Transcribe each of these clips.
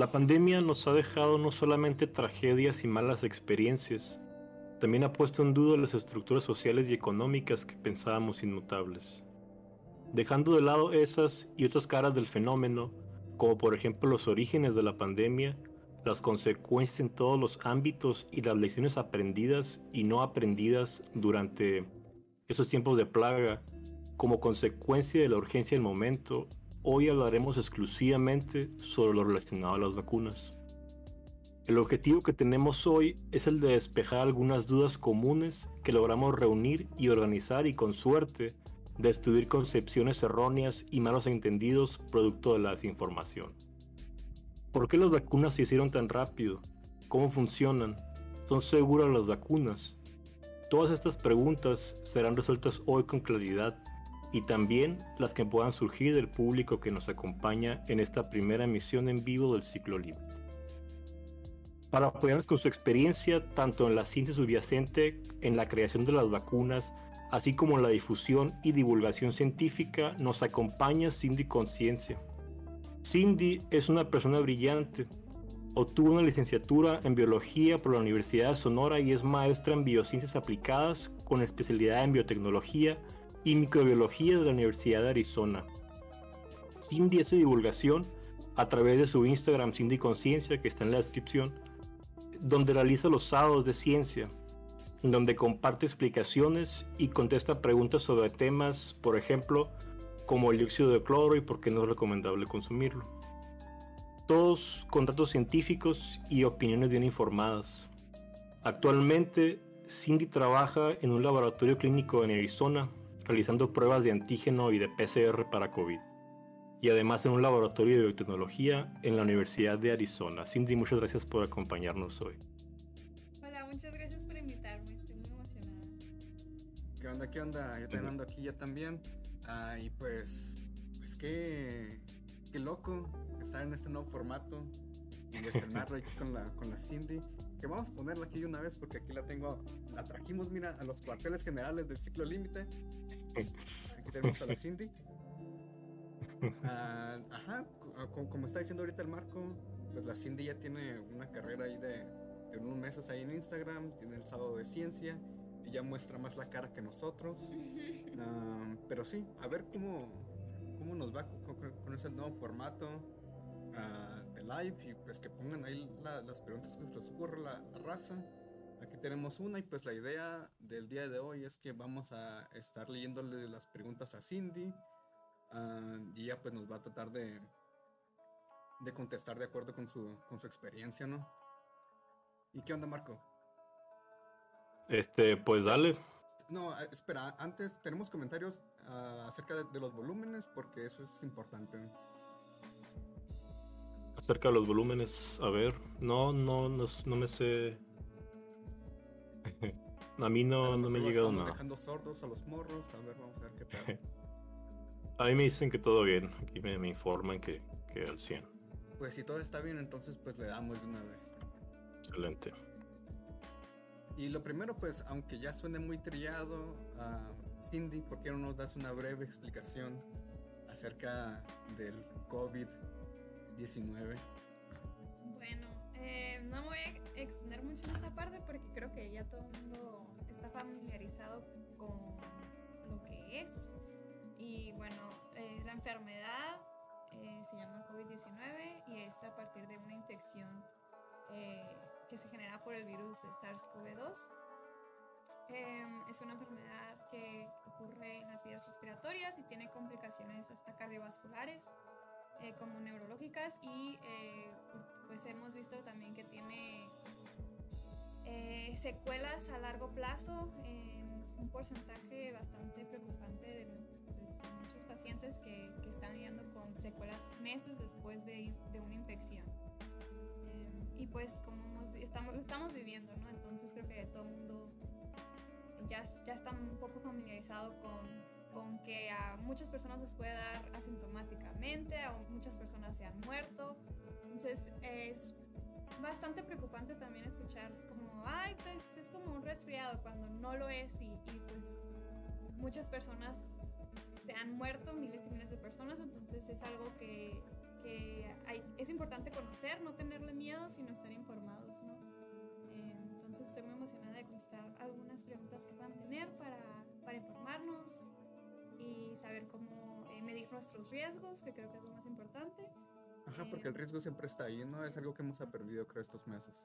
La pandemia nos ha dejado no solamente tragedias y malas experiencias, también ha puesto en duda las estructuras sociales y económicas que pensábamos inmutables. Dejando de lado esas y otras caras del fenómeno, como por ejemplo los orígenes de la pandemia, las consecuencias en todos los ámbitos y las lecciones aprendidas y no aprendidas durante esos tiempos de plaga, como consecuencia de la urgencia del momento, hoy hablaremos exclusivamente sobre lo relacionado a las vacunas. El objetivo que tenemos hoy es el de despejar algunas dudas comunes que logramos reunir y organizar y con suerte destruir concepciones erróneas y malos entendidos producto de la desinformación. ¿Por qué las vacunas se hicieron tan rápido? ¿Cómo funcionan? ¿Son seguras las vacunas? Todas estas preguntas serán resueltas hoy con claridad y también las que puedan surgir del público que nos acompaña en esta primera emisión en vivo del ciclo libre. Para apoyarnos con su experiencia tanto en la ciencia subyacente, en la creación de las vacunas, así como en la difusión y divulgación científica, nos acompaña Cindy Conciencia. Cindy es una persona brillante. Obtuvo una licenciatura en biología por la Universidad de Sonora y es maestra en biociencias aplicadas con especialidad en biotecnología y microbiología de la Universidad de Arizona. Cindy hace divulgación a través de su Instagram Cindy Conciencia, que está en la descripción, donde realiza los sábados de ciencia, donde comparte explicaciones y contesta preguntas sobre temas, por ejemplo, como el dióxido de cloro y por qué no es recomendable consumirlo. Todos con datos científicos y opiniones bien informadas. Actualmente, Cindy trabaja en un laboratorio clínico en Arizona realizando pruebas de antígeno y de PCR para COVID. Y además en un laboratorio de biotecnología en la Universidad de Arizona. Cindy, muchas gracias por acompañarnos hoy. Hola, muchas gracias por invitarme, estoy muy emocionada. ¿Qué onda? ¿Qué onda? Yo también ando aquí ya también. Ah, y pues, pues qué, qué loco estar en este nuevo formato y estrenarlo aquí con la, con la Cindy. Que vamos a ponerla aquí de una vez porque aquí la tengo, la trajimos, mira, a los cuarteles generales del ciclo límite. Aquí tenemos a la Cindy. Ah, ajá, ah, como, está diciendo ahorita el Marco, pues la Cindy ya tiene una carrera ahí de, de unos meses ahí en Instagram, tiene el sábado de ciencia y ya muestra más la cara que nosotros. Ah, pero sí, a ver cómo, cómo nos va con, ese nuevo formato de live y pues que pongan ahí las preguntas que se les ocurre la, la raza. Aquí tenemos una y pues la idea del día de hoy es que vamos a estar leyéndole las preguntas a Cindy ah, y ella pues nos va a tratar de, de contestar de acuerdo con su, con su experiencia, ¿no? ¿Y qué onda, Marco? Este, pues dale. No, eh, espera, antes tenemos comentarios ah, acerca de, los volúmenes porque eso es importante. Acerca de los volúmenes, a ver, no, no, no, no me sé a mí no, no me ha llegado nada. dejando sordos a los morros. A ver, vamos a ver qué tal. a mí me dicen que todo bien. Aquí me, informan que, que al 100. Pues si todo está bien, entonces pues le damos de una vez. Excelente. Y lo primero, pues, aunque ya suene muy trillado, uh, Cindy, ¿por qué no nos das una breve explicación acerca del COVID-19? Bueno, eh, no me voy a extender mucho en esta parte porque creo que ya todo el mundo está familiarizado con lo que es. Y bueno, eh, la enfermedad eh, se llama COVID-19 y es a partir de una infección eh, que se genera por el virus SARS-CoV-2. Em, es una enfermedad que ocurre en las vías respiratorias y tiene complicaciones hasta cardiovasculares como neurológicas y pues hemos visto también que tiene eh, secuelas a largo plazo en un porcentaje bastante preocupante de, pues, muchos pacientes que, que, están lidiando con secuelas meses después de, de una infección. Eh, y pues como estamos, lo estamos viviendo, ¿no? Entonces creo que todo el mundo ya, ya está un poco familiarizado con, con que a muchas personas les puede dar asintomáticamente, a muchas personas se han muerto. Entonces es bastante preocupante también escuchar como, ay, pues es como un resfriado cuando no lo es y, pues muchas personas se han muerto, miles y miles de personas, entonces es algo que, que hay, es importante conocer, no tenerle miedo, sino estar informados, ¿no? Eh, entonces estoy muy emocionada de contestar algunas preguntas que puedan tener para, para informarnos y saber cómo eh, medir nuestros riesgos, que creo que es lo más importante. Ajá, porque el riesgo siempre está ahí, ¿no? Es algo que hemos aprendido, creo, estos meses.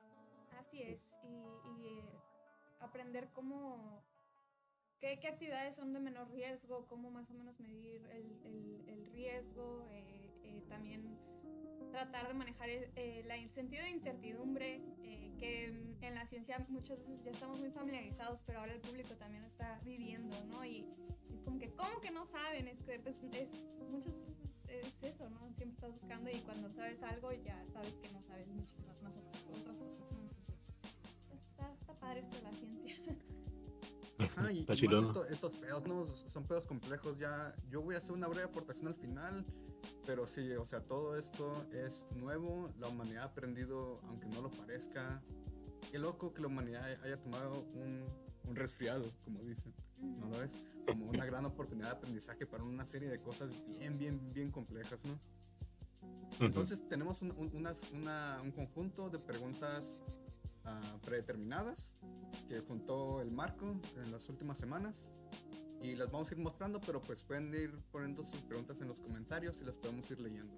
Así es, y, y aprender cómo ¿Qué, ¿Qué, actividades son de menor riesgo? ¿Cómo más o menos medir el, el, el riesgo? Eh, eh, también tratar de manejar el, el, sentido de incertidumbre, eh, que en la ciencia muchas veces ya estamos muy familiarizados, pero ahora el público también lo está viviendo, ¿no? Y Es que pues, es, muchos, es eso, ¿no? Siempre estás buscando y cuando sabes algo ya sabes que no sabes muchísimas más otras, otras cosas, ¿no? Está, está padre esto de la ciencia. Ajá, y, y más esto, estos pedos, ¿no? Son pedos complejos ya. Yo voy a hacer una breve aportación al final, pero sí, o sea, todo esto es nuevo. La humanidad ha aprendido, aunque no lo parezca. Qué loco que la humanidad haya tomado un, un resfriado, como dicen, ¿no lo es? Como una gran oportunidad de aprendizaje para una serie de cosas bien, bien, bien complejas, ¿no? Entonces tenemos un, un, unas, una, un conjunto de preguntas uh, predeterminadas que juntó el marco en las últimas semanas y las vamos a ir mostrando, pero pues pueden ir poniendo sus preguntas en los comentarios y las podemos ir leyendo.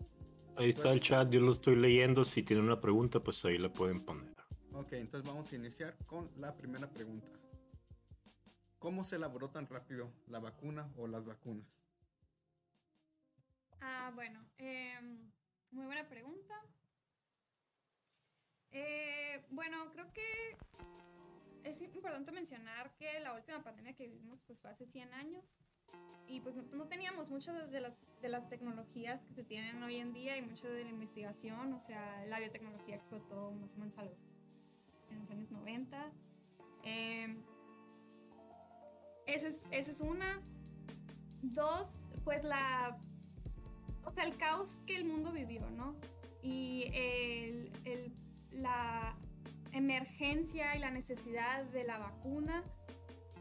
Ahí está el chat, yo lo estoy leyendo. Si tienen una pregunta, pues ahí la pueden poner. Ok, entonces vamos a iniciar con la primera pregunta. ¿Cómo se elaboró tan rápido la vacuna o las vacunas? Ah, bueno, eh, muy buena pregunta. Eh, bueno, creo que es importante mencionar que la última pandemia que vivimos pues fue hace 100 años y pues no, no teníamos muchas de las, de las tecnologías que se tienen hoy en día y mucho de la investigación, o sea, la biotecnología explotó más o menos a los, en los años 90. Eh, esa es, es una. Dos, pues la, o sea, el caos que el mundo vivió, ¿no? Y el, el la emergencia y la necesidad de la vacuna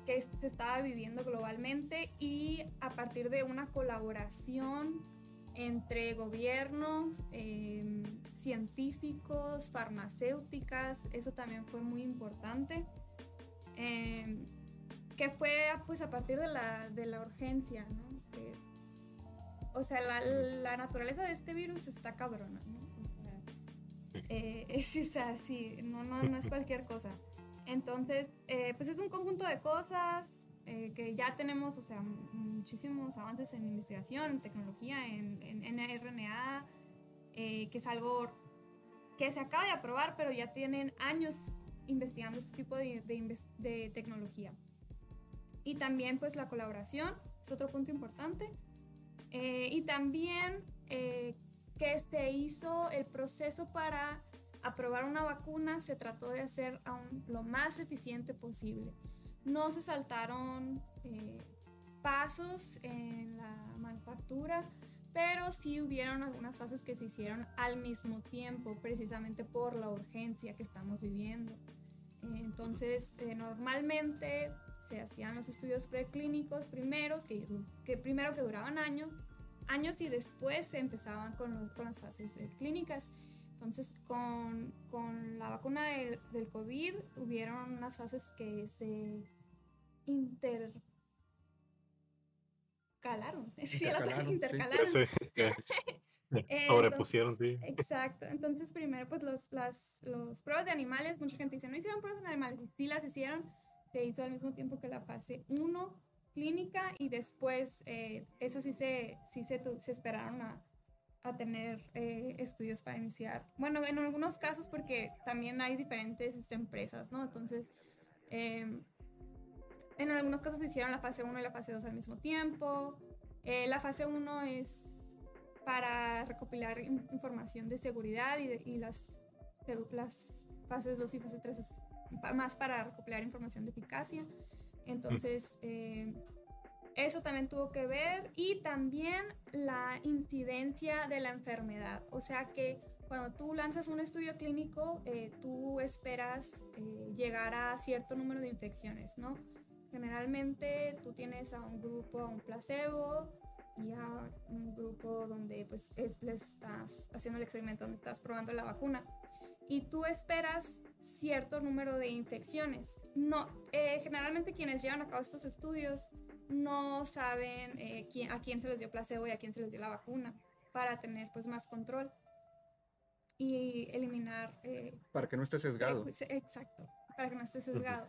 que se estaba viviendo globalmente y a partir de una colaboración entre gobiernos, eh, científicos, farmacéuticas, eso también fue muy importante, eh, que fue pues a partir de la, de la urgencia, ¿no? Que, o sea, la, la, naturaleza de este virus está cabrona, ¿no? Eh, es así, no, no, no es cualquier cosa. Entonces, eh, pues es un conjunto de cosas eh, que ya tenemos, o sea, muchísimos avances en investigación, en tecnología, en, en, en RNA, que es algo que se acaba de aprobar, pero ya tienen años investigando este tipo de, de, de tecnología. Y también, pues, la colaboración es otro punto importante. y también que se hizo el proceso para aprobar una vacuna, se trató de hacer aún lo más eficiente posible. No se saltaron eh, pasos en la manufactura, pero sí hubieron algunas fases que se hicieron al mismo tiempo, precisamente por la urgencia que estamos viviendo. Eh, entonces, eh, normalmente se hacían los estudios preclínicos primeros, que, que primero que duraban años, años y después se empezaban con, con las fases eh, clínicas. Entonces, con, con la vacuna del, del, COVID hubieron unas fases que se intercalaron. Sería intercalaron, la intercalaron. Sí. Eh, Sobrepusieron, sí. Exacto. Entonces, primero, pues los, las los pruebas de animales, mucha gente dice, no hicieron pruebas de animales, y sí las hicieron, se hizo al mismo tiempo que la fase 1 clínica y después eh, eso sí se, sí se, se esperaron a, a tener eh, estudios para iniciar. Bueno, en algunos casos porque también hay diferentes este, empresas, ¿no? Entonces, eh, en algunos casos se hicieron la fase 1 y la fase 2 al mismo tiempo. Eh, la fase 1 es para recopilar información de seguridad y, de, y las, las fases 2 y fase 3 es más para recopilar información de eficacia. Entonces, eh, eso también tuvo que ver y también la incidencia de la enfermedad. O sea que cuando tú lanzas un estudio clínico, eh, tú esperas eh, llegar a cierto número de infecciones, ¿no? Generalmente tú tienes a un grupo, a un placebo, y a un grupo donde pues le estás haciendo el experimento, donde estás probando la vacuna y tú esperas cierto número de infecciones. No, eh, generalmente quienes llevan a cabo estos estudios no saben eh, quién, a quién se les dio placebo y a quién se les dio la vacuna para tener pues más control y eliminar... Eh, para que no esté sesgado. Pues, exacto, para que no esté sesgado.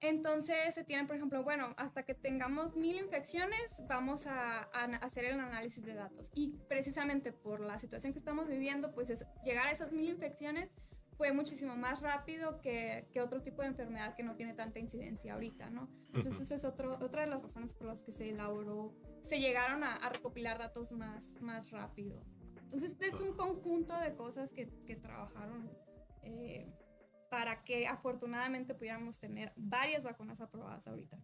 Entonces se tienen, por ejemplo, bueno, hasta que tengamos mil infecciones, vamos a, hacer el análisis de datos. Y precisamente por la situación que estamos viviendo, pues es, llegar a esas mil infecciones fue muchísimo más rápido que, que, otro tipo de enfermedad que no tiene tanta incidencia ahorita, ¿no? Entonces, eso es otro, otra de las razones por las que se elaboró, se llegaron a, recopilar datos más, más rápido. Entonces, es un conjunto de cosas que, que trabajaron eh, para que afortunadamente pudiéramos tener varias vacunas aprobadas ahorita.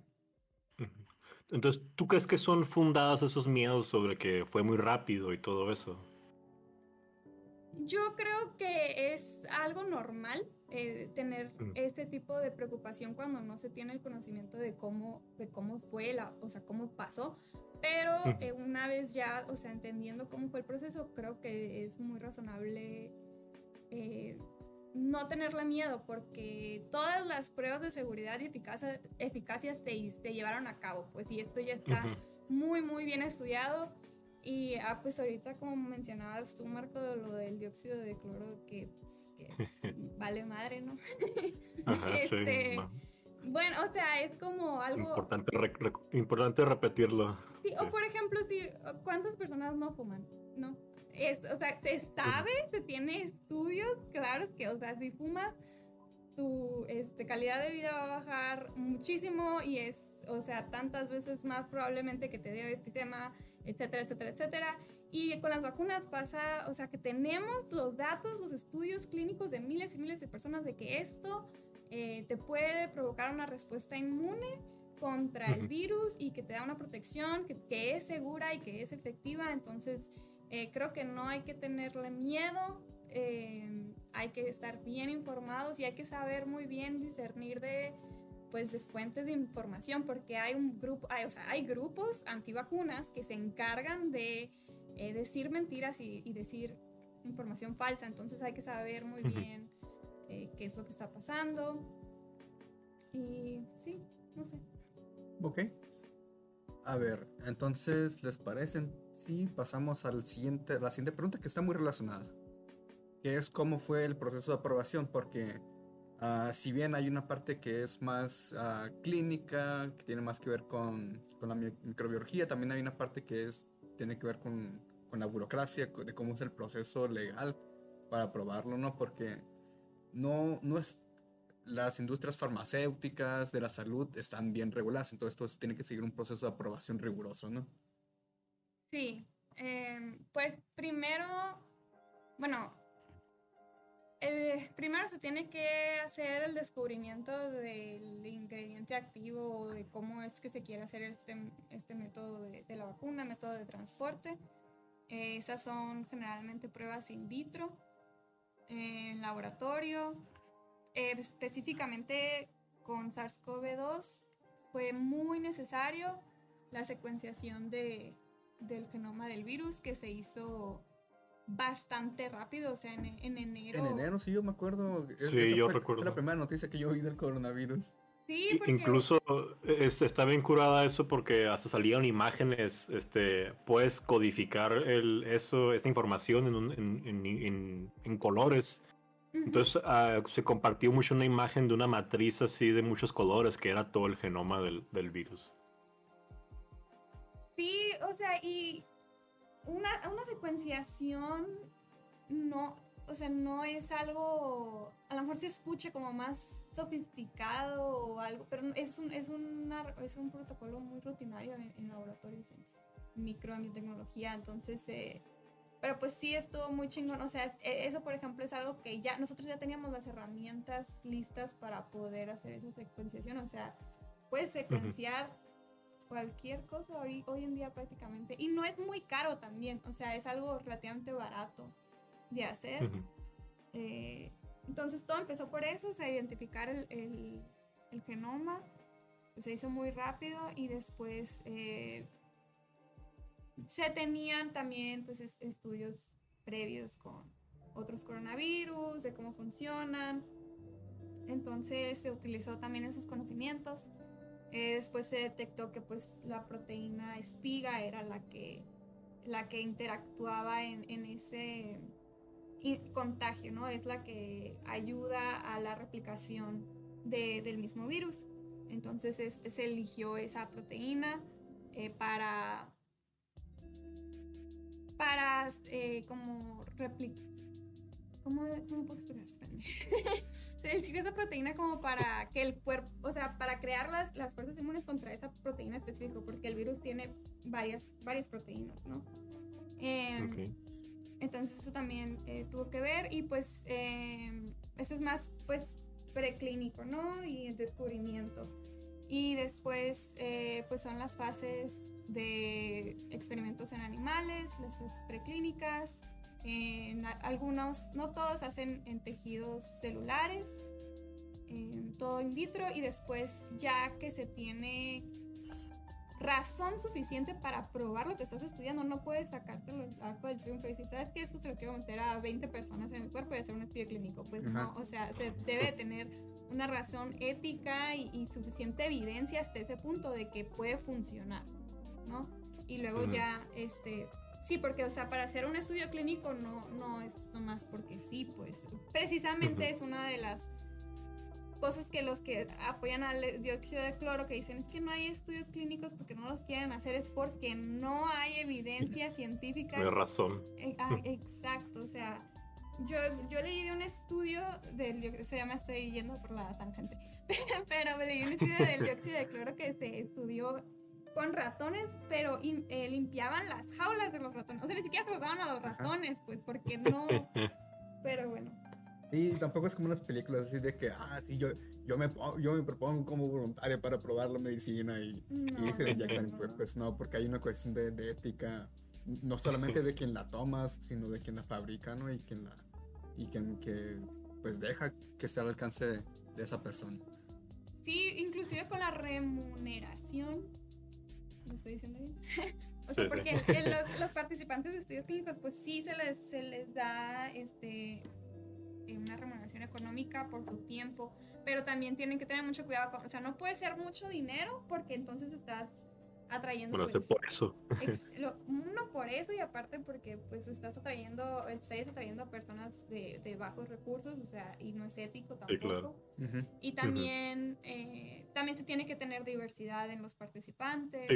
Entonces, ¿tú crees que son fundadas esos miedos sobre que fue muy rápido y todo eso? Yo creo que es algo normal eh, tener mm. ese tipo de preocupación cuando no se tiene el conocimiento de cómo, de cómo fue, la, o sea, cómo pasó. Pero eh, una vez ya, o sea, entendiendo cómo fue el proceso, creo que es muy razonable eh, no tenerle miedo porque todas las pruebas de seguridad y eficacia, eficacia se, se llevaron a cabo, pues y esto ya está muy, muy bien estudiado. Y ah, pues ahorita como mencionabas tú, Marco, lo del dióxido de cloro, que, pues, que pues, vale madre, ¿no? este, bueno, o sea, es como algo... Importante, importante repetirlo. Sí, o por ejemplo, si, ¿cuántas personas no fuman? ¿No? o sea, se sabe, se tiene estudios claros que, o sea, si fumas, tu este, calidad de vida va a bajar muchísimo y es, o sea, tantas veces más probablemente que te dé efisema, etcétera, etcétera, etcétera. Y con las vacunas pasa, o sea, que tenemos los datos, los estudios clínicos de miles y miles de personas de que esto eh, te puede provocar una respuesta inmune contra el virus y que te da una protección que, que es segura y que es efectiva. Entonces, eh, creo que no hay que tenerle miedo, eh, hay que estar bien informados y hay que saber muy bien discernir de, pues, de fuentes de información, porque hay un grupo, hay, o sea, hay grupos antivacunas que se encargan de eh, decir mentiras y, decir información falsa, entonces hay que saber muy bien qué es lo que está pasando. Y sí, no sé. Ok. A ver, entonces, ¿les parecen Sí, pasamos al siguiente, la siguiente pregunta que está muy relacionada, que es cómo fue el proceso de aprobación, porque ah, si bien hay una parte que es más ah, clínica, que tiene más que ver con, con, la microbiología, también hay una parte que es, tiene que ver con, con la burocracia, de cómo es el proceso legal para aprobarlo, ¿no? Porque no, no es las industrias farmacéuticas de la salud están bien reguladas, entonces esto tiene que seguir un proceso de aprobación riguroso, ¿no? Sí, em, pues primero, bueno, primero se tiene que hacer el descubrimiento del ingrediente activo o de cómo es que se quiere hacer este, este método de, la vacuna, método de transporte. esas son generalmente pruebas in vitro, en laboratorio. Eh, específicamente con SARS-CoV-2 fue muy necesario la secuenciación de, del genoma del virus que se hizo bastante rápido, o sea, en, enero. En enero, sí, yo me acuerdo. Sí, yo recuerdo. Fue la primera noticia que yo oí del coronavirus. Sí, porque... Incluso está bien curada eso porque hasta salían imágenes, este, puedes codificar el, eso, esa información en, en, en, colores. Entonces ah, se compartió mucho una imagen de una matriz así de muchos colores que era todo el genoma del, del virus. Sí, o sea, y una, una secuenciación no, o sea, no es algo, a lo mejor se escucha como más sofisticado o algo, pero es un, es es un protocolo muy rutinario en, laboratorios, en microbiotecnología, entonces, eh, pero pues sí estuvo muy chingón, o sea, e, eso por ejemplo es algo que ya, nosotros ya teníamos las herramientas listas para poder hacer esa secuenciación, o sea, puedes secuenciar cualquier cosa hoy, hoy en día prácticamente. Y no es muy caro también, o sea, es algo relativamente barato de hacer. Eh, entonces todo empezó por eso, o sea, identificar el, el, genoma, se hizo muy rápido y después, eh, se tenían también pues estudios previos con otros coronavirus, de cómo funcionan. Entonces se utilizó también esos conocimientos. Eh, después se detectó que pues la proteína espiga era la que, la que interactuaba en, en ese contagio, ¿no? Es la que ayuda a la replicación de, del mismo virus. Entonces este, se eligió esa proteína eh, para, para eh, como replicar. ¿Cómo, ¿Cómo, puedo explicar? se eligió esa proteína como para que el cuerpo, o sea, para crear las, las fuerzas inmunes contra esa proteína específica, porque el virus tiene varias, varias proteínas, ¿no? Eh, entonces eso también eh, tuvo que ver y pues em, eso es más pues preclínico, ¿no? Y el descubrimiento. Y después eh, pues son las fases de experimentos en animales, las fases preclínicas. En algunos, no todos hacen en tejidos celulares, todo in vitro y después ya que se tiene razón suficiente para probar lo que estás estudiando. No puedes sacártelo el arco del triunfo y decir, ¿sabes qué? Esto se lo quiero meter a 20 personas en el cuerpo y hacer un estudio clínico. Pues no, o sea, se debe tener una razón ética y, suficiente evidencia hasta ese punto de que puede funcionar, ¿no? Y luego ya, este, sí, porque, o sea, para hacer un estudio clínico no, no es nomás porque sí, pues precisamente es una de las cosas que los que apoyan al dióxido de cloro que dicen es que no hay estudios clínicos porque no los quieren hacer es porque no hay evidencia científica. De razón. Eh, ah, exacto, o sea, yo, yo leí de un estudio del se llama estoy yendo por la tangente, pero leí un estudio del dióxido de cloro que se estudió con ratones, pero eh, limpiaban las jaulas de los ratones. O sea, ni siquiera se los daban a los ratones, pues, porque no. Pero bueno. Y tampoco es como unas películas así de que, ah, sí, yo, yo, me, yo me propongo como voluntario para probar la medicina y, y se inyectan. Pues, pues, no, porque hay una cuestión de, de, ética, no solamente de quien la tomas, sino de quien la fabrica, ¿no? Y quien la, y quien que, pues deja que sea al alcance de, esa persona. Sí, inclusive con la remuneración. ¿Lo estoy diciendo bien? o sea, porque los, los, participantes de estudios clínicos, pues sí se les, se les da este una remuneración económica por su tiempo, pero también tienen que tener mucho cuidado, con, o sea, no puede ser mucho dinero porque entonces estás atrayendo... Bueno, por eso. uno por eso y aparte porque pues estás atrayendo, estás atrayendo a personas de, de, bajos recursos, o sea, y no es ético tampoco. Y también, eh, también se tiene que tener diversidad en los participantes.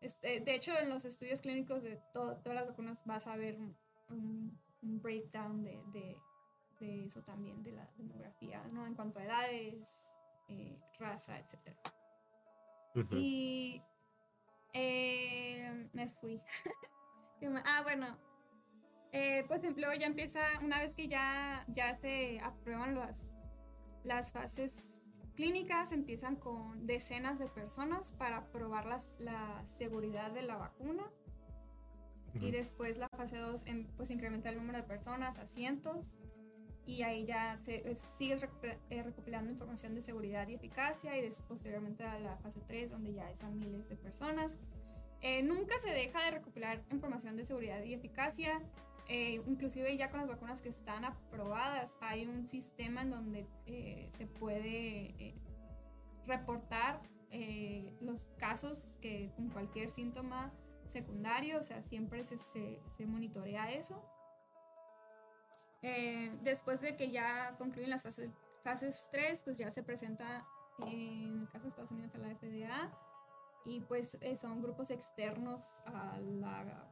este, de hecho, en los estudios clínicos de todas las vacunas vas a ver un, un breakdown de, de, de, eso también, de la demografía, ¿no? En cuanto a edades, eh, raza, etc. Y eh, me fui. ah, bueno. Eh, pues luego ya empieza, una vez que ya, ya se aprueban las, las fases clínicas, empiezan con decenas de personas para probar las, la seguridad de la vacuna y después la fase 2 em, pues incrementa el número de personas a cientos y ahí ya se, pues, sigues eh, recopilando información de seguridad y eficacia y después, posteriormente a la fase 3 donde ya es a miles de personas. Eh, nunca se deja de recopilar información de seguridad y eficacia. Eh, inclusive ya con las vacunas que están aprobadas hay un sistema en donde se puede reportar los casos que con cualquier síntoma secundario, o sea, siempre se, se, monitorea eso. Eh, después de que ya concluyen las fases, fases 3, pues ya se presenta en el caso de Estados Unidos a la FDA y pues eh, son grupos externos a la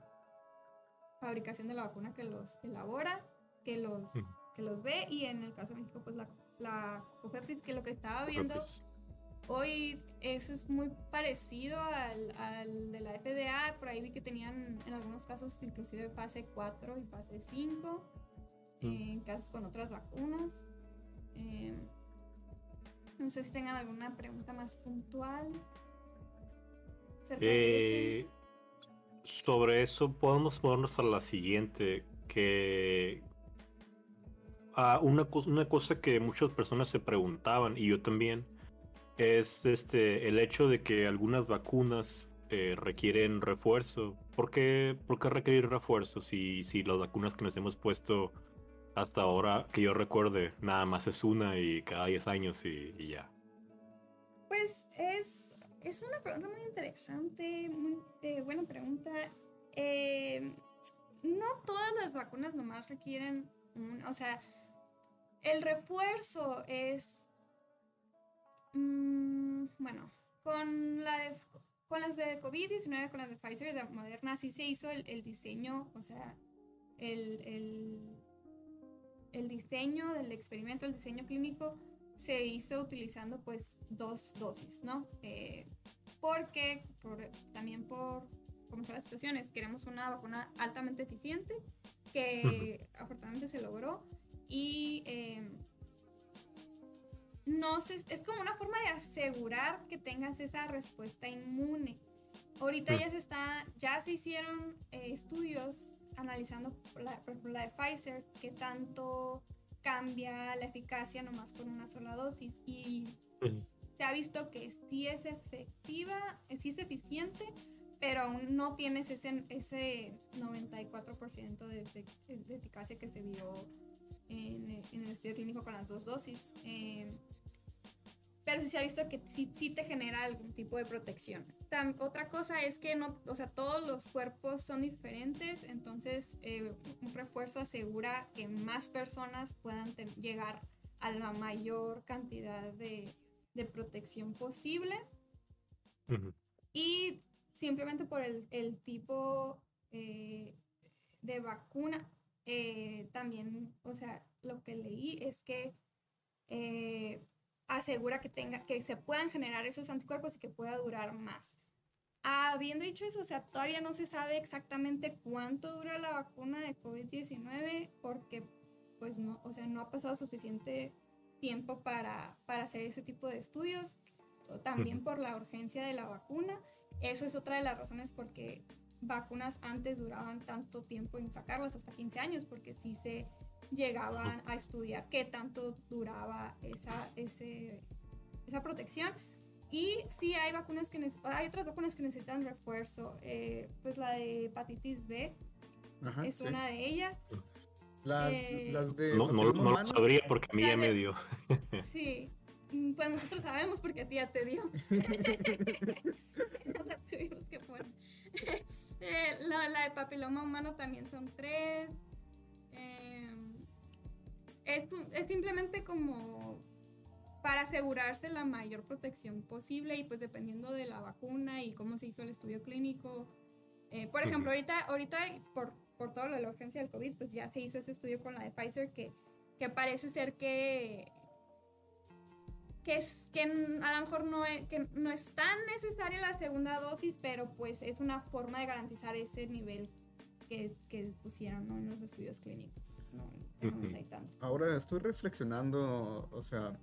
fabricación de la vacuna que los elabora, que los, que los ve y en el caso de México pues la, la COFEPRIS que lo que estaba viendo Hoy eso es muy parecido al, al, de la FDA, por ahí vi que tenían en algunos casos inclusive fase 4 y fase 5, mm. En casos con otras vacunas. Em, no sé si tengan alguna pregunta más puntual. Eh, sobre eso podemos movernos a la siguiente, que ah, una, una cosa que muchas personas se preguntaban, y yo también, es este el hecho de que algunas vacunas eh, requieren refuerzo. ¿Por qué, ¿Por qué requerir refuerzo si, si las vacunas que nos hemos puesto hasta ahora, que yo recuerde, nada más es una y cada 10 años y, ya? Pues es, es, una pregunta muy interesante, muy eh, buena pregunta. Eh, no todas las vacunas nomás requieren un, o sea, el refuerzo es, mm, bueno, con, la con las de COVID-19, con las de Pfizer y de Moderna, sí se hizo el, el diseño, o sea, el, el, el, diseño del experimento, el diseño clínico, se hizo utilizando pues dos dosis, ¿no? Eh, porque por, también por cómo son las situaciones, queremos una vacuna altamente eficiente, que afortunadamente se logró, y eh, no sé, es como una forma de asegurar que tengas esa respuesta inmune. Ahorita ya se está, ya se hicieron eh, estudios analizando, la, por ejemplo, la de Pfizer, que tanto cambia la eficacia nomás con una sola dosis y se ha visto que sí es efectiva, sí es eficiente, pero aún no tienes ese, ese 94% de, de, eficacia que se vio en, el estudio clínico con las dos dosis. Eh, pero sí se ha visto que sí, sí, te genera algún tipo de protección. otra cosa es que no, o sea, todos los cuerpos son diferentes, entonces eh, un refuerzo asegura que más personas puedan llegar a la mayor cantidad de, de protección posible. Y simplemente por el, el tipo eh, de vacuna, eh, también, o sea, lo que leí es que asegura que, tenga, que se puedan generar esos anticuerpos y que pueda durar más. Habiendo dicho eso, o sea, todavía no se sabe exactamente cuánto dura la vacuna de COVID-19 porque, pues, no, o sea, no ha pasado suficiente tiempo para, para hacer ese tipo de estudios. También por la urgencia de la vacuna. Eso es otra de las razones porque vacunas antes duraban tanto tiempo en sacarlas, hasta 15 años, porque sí se llegaban a estudiar qué tanto duraba esa, ese, esa protección. Y sí hay vacunas que hay otras vacunas que necesitan refuerzo. Eh, pues la de hepatitis B es una de ellas. Las, eh, las de no, no, lo sabría porque a mí ya me dio. Sí, pues nosotros sabemos porque a ti ya te dio. tuvimos que poner. Eh, la, la, de papiloma humano también son tres. Eh, es, es simplemente como para asegurarse la mayor protección posible y pues dependiendo de la vacuna y cómo se hizo el estudio clínico. Eh, por ejemplo, ahorita, ahorita por, por todo lo de la urgencia del COVID, pues ya se hizo ese estudio con la de Pfizer que, que parece ser que, que, es, que a lo mejor no es, que no es tan necesaria la segunda dosis, pero pues es una forma de garantizar ese nivel que, pusieron en los estudios clínicos. Ahora estoy reflexionando, o sea,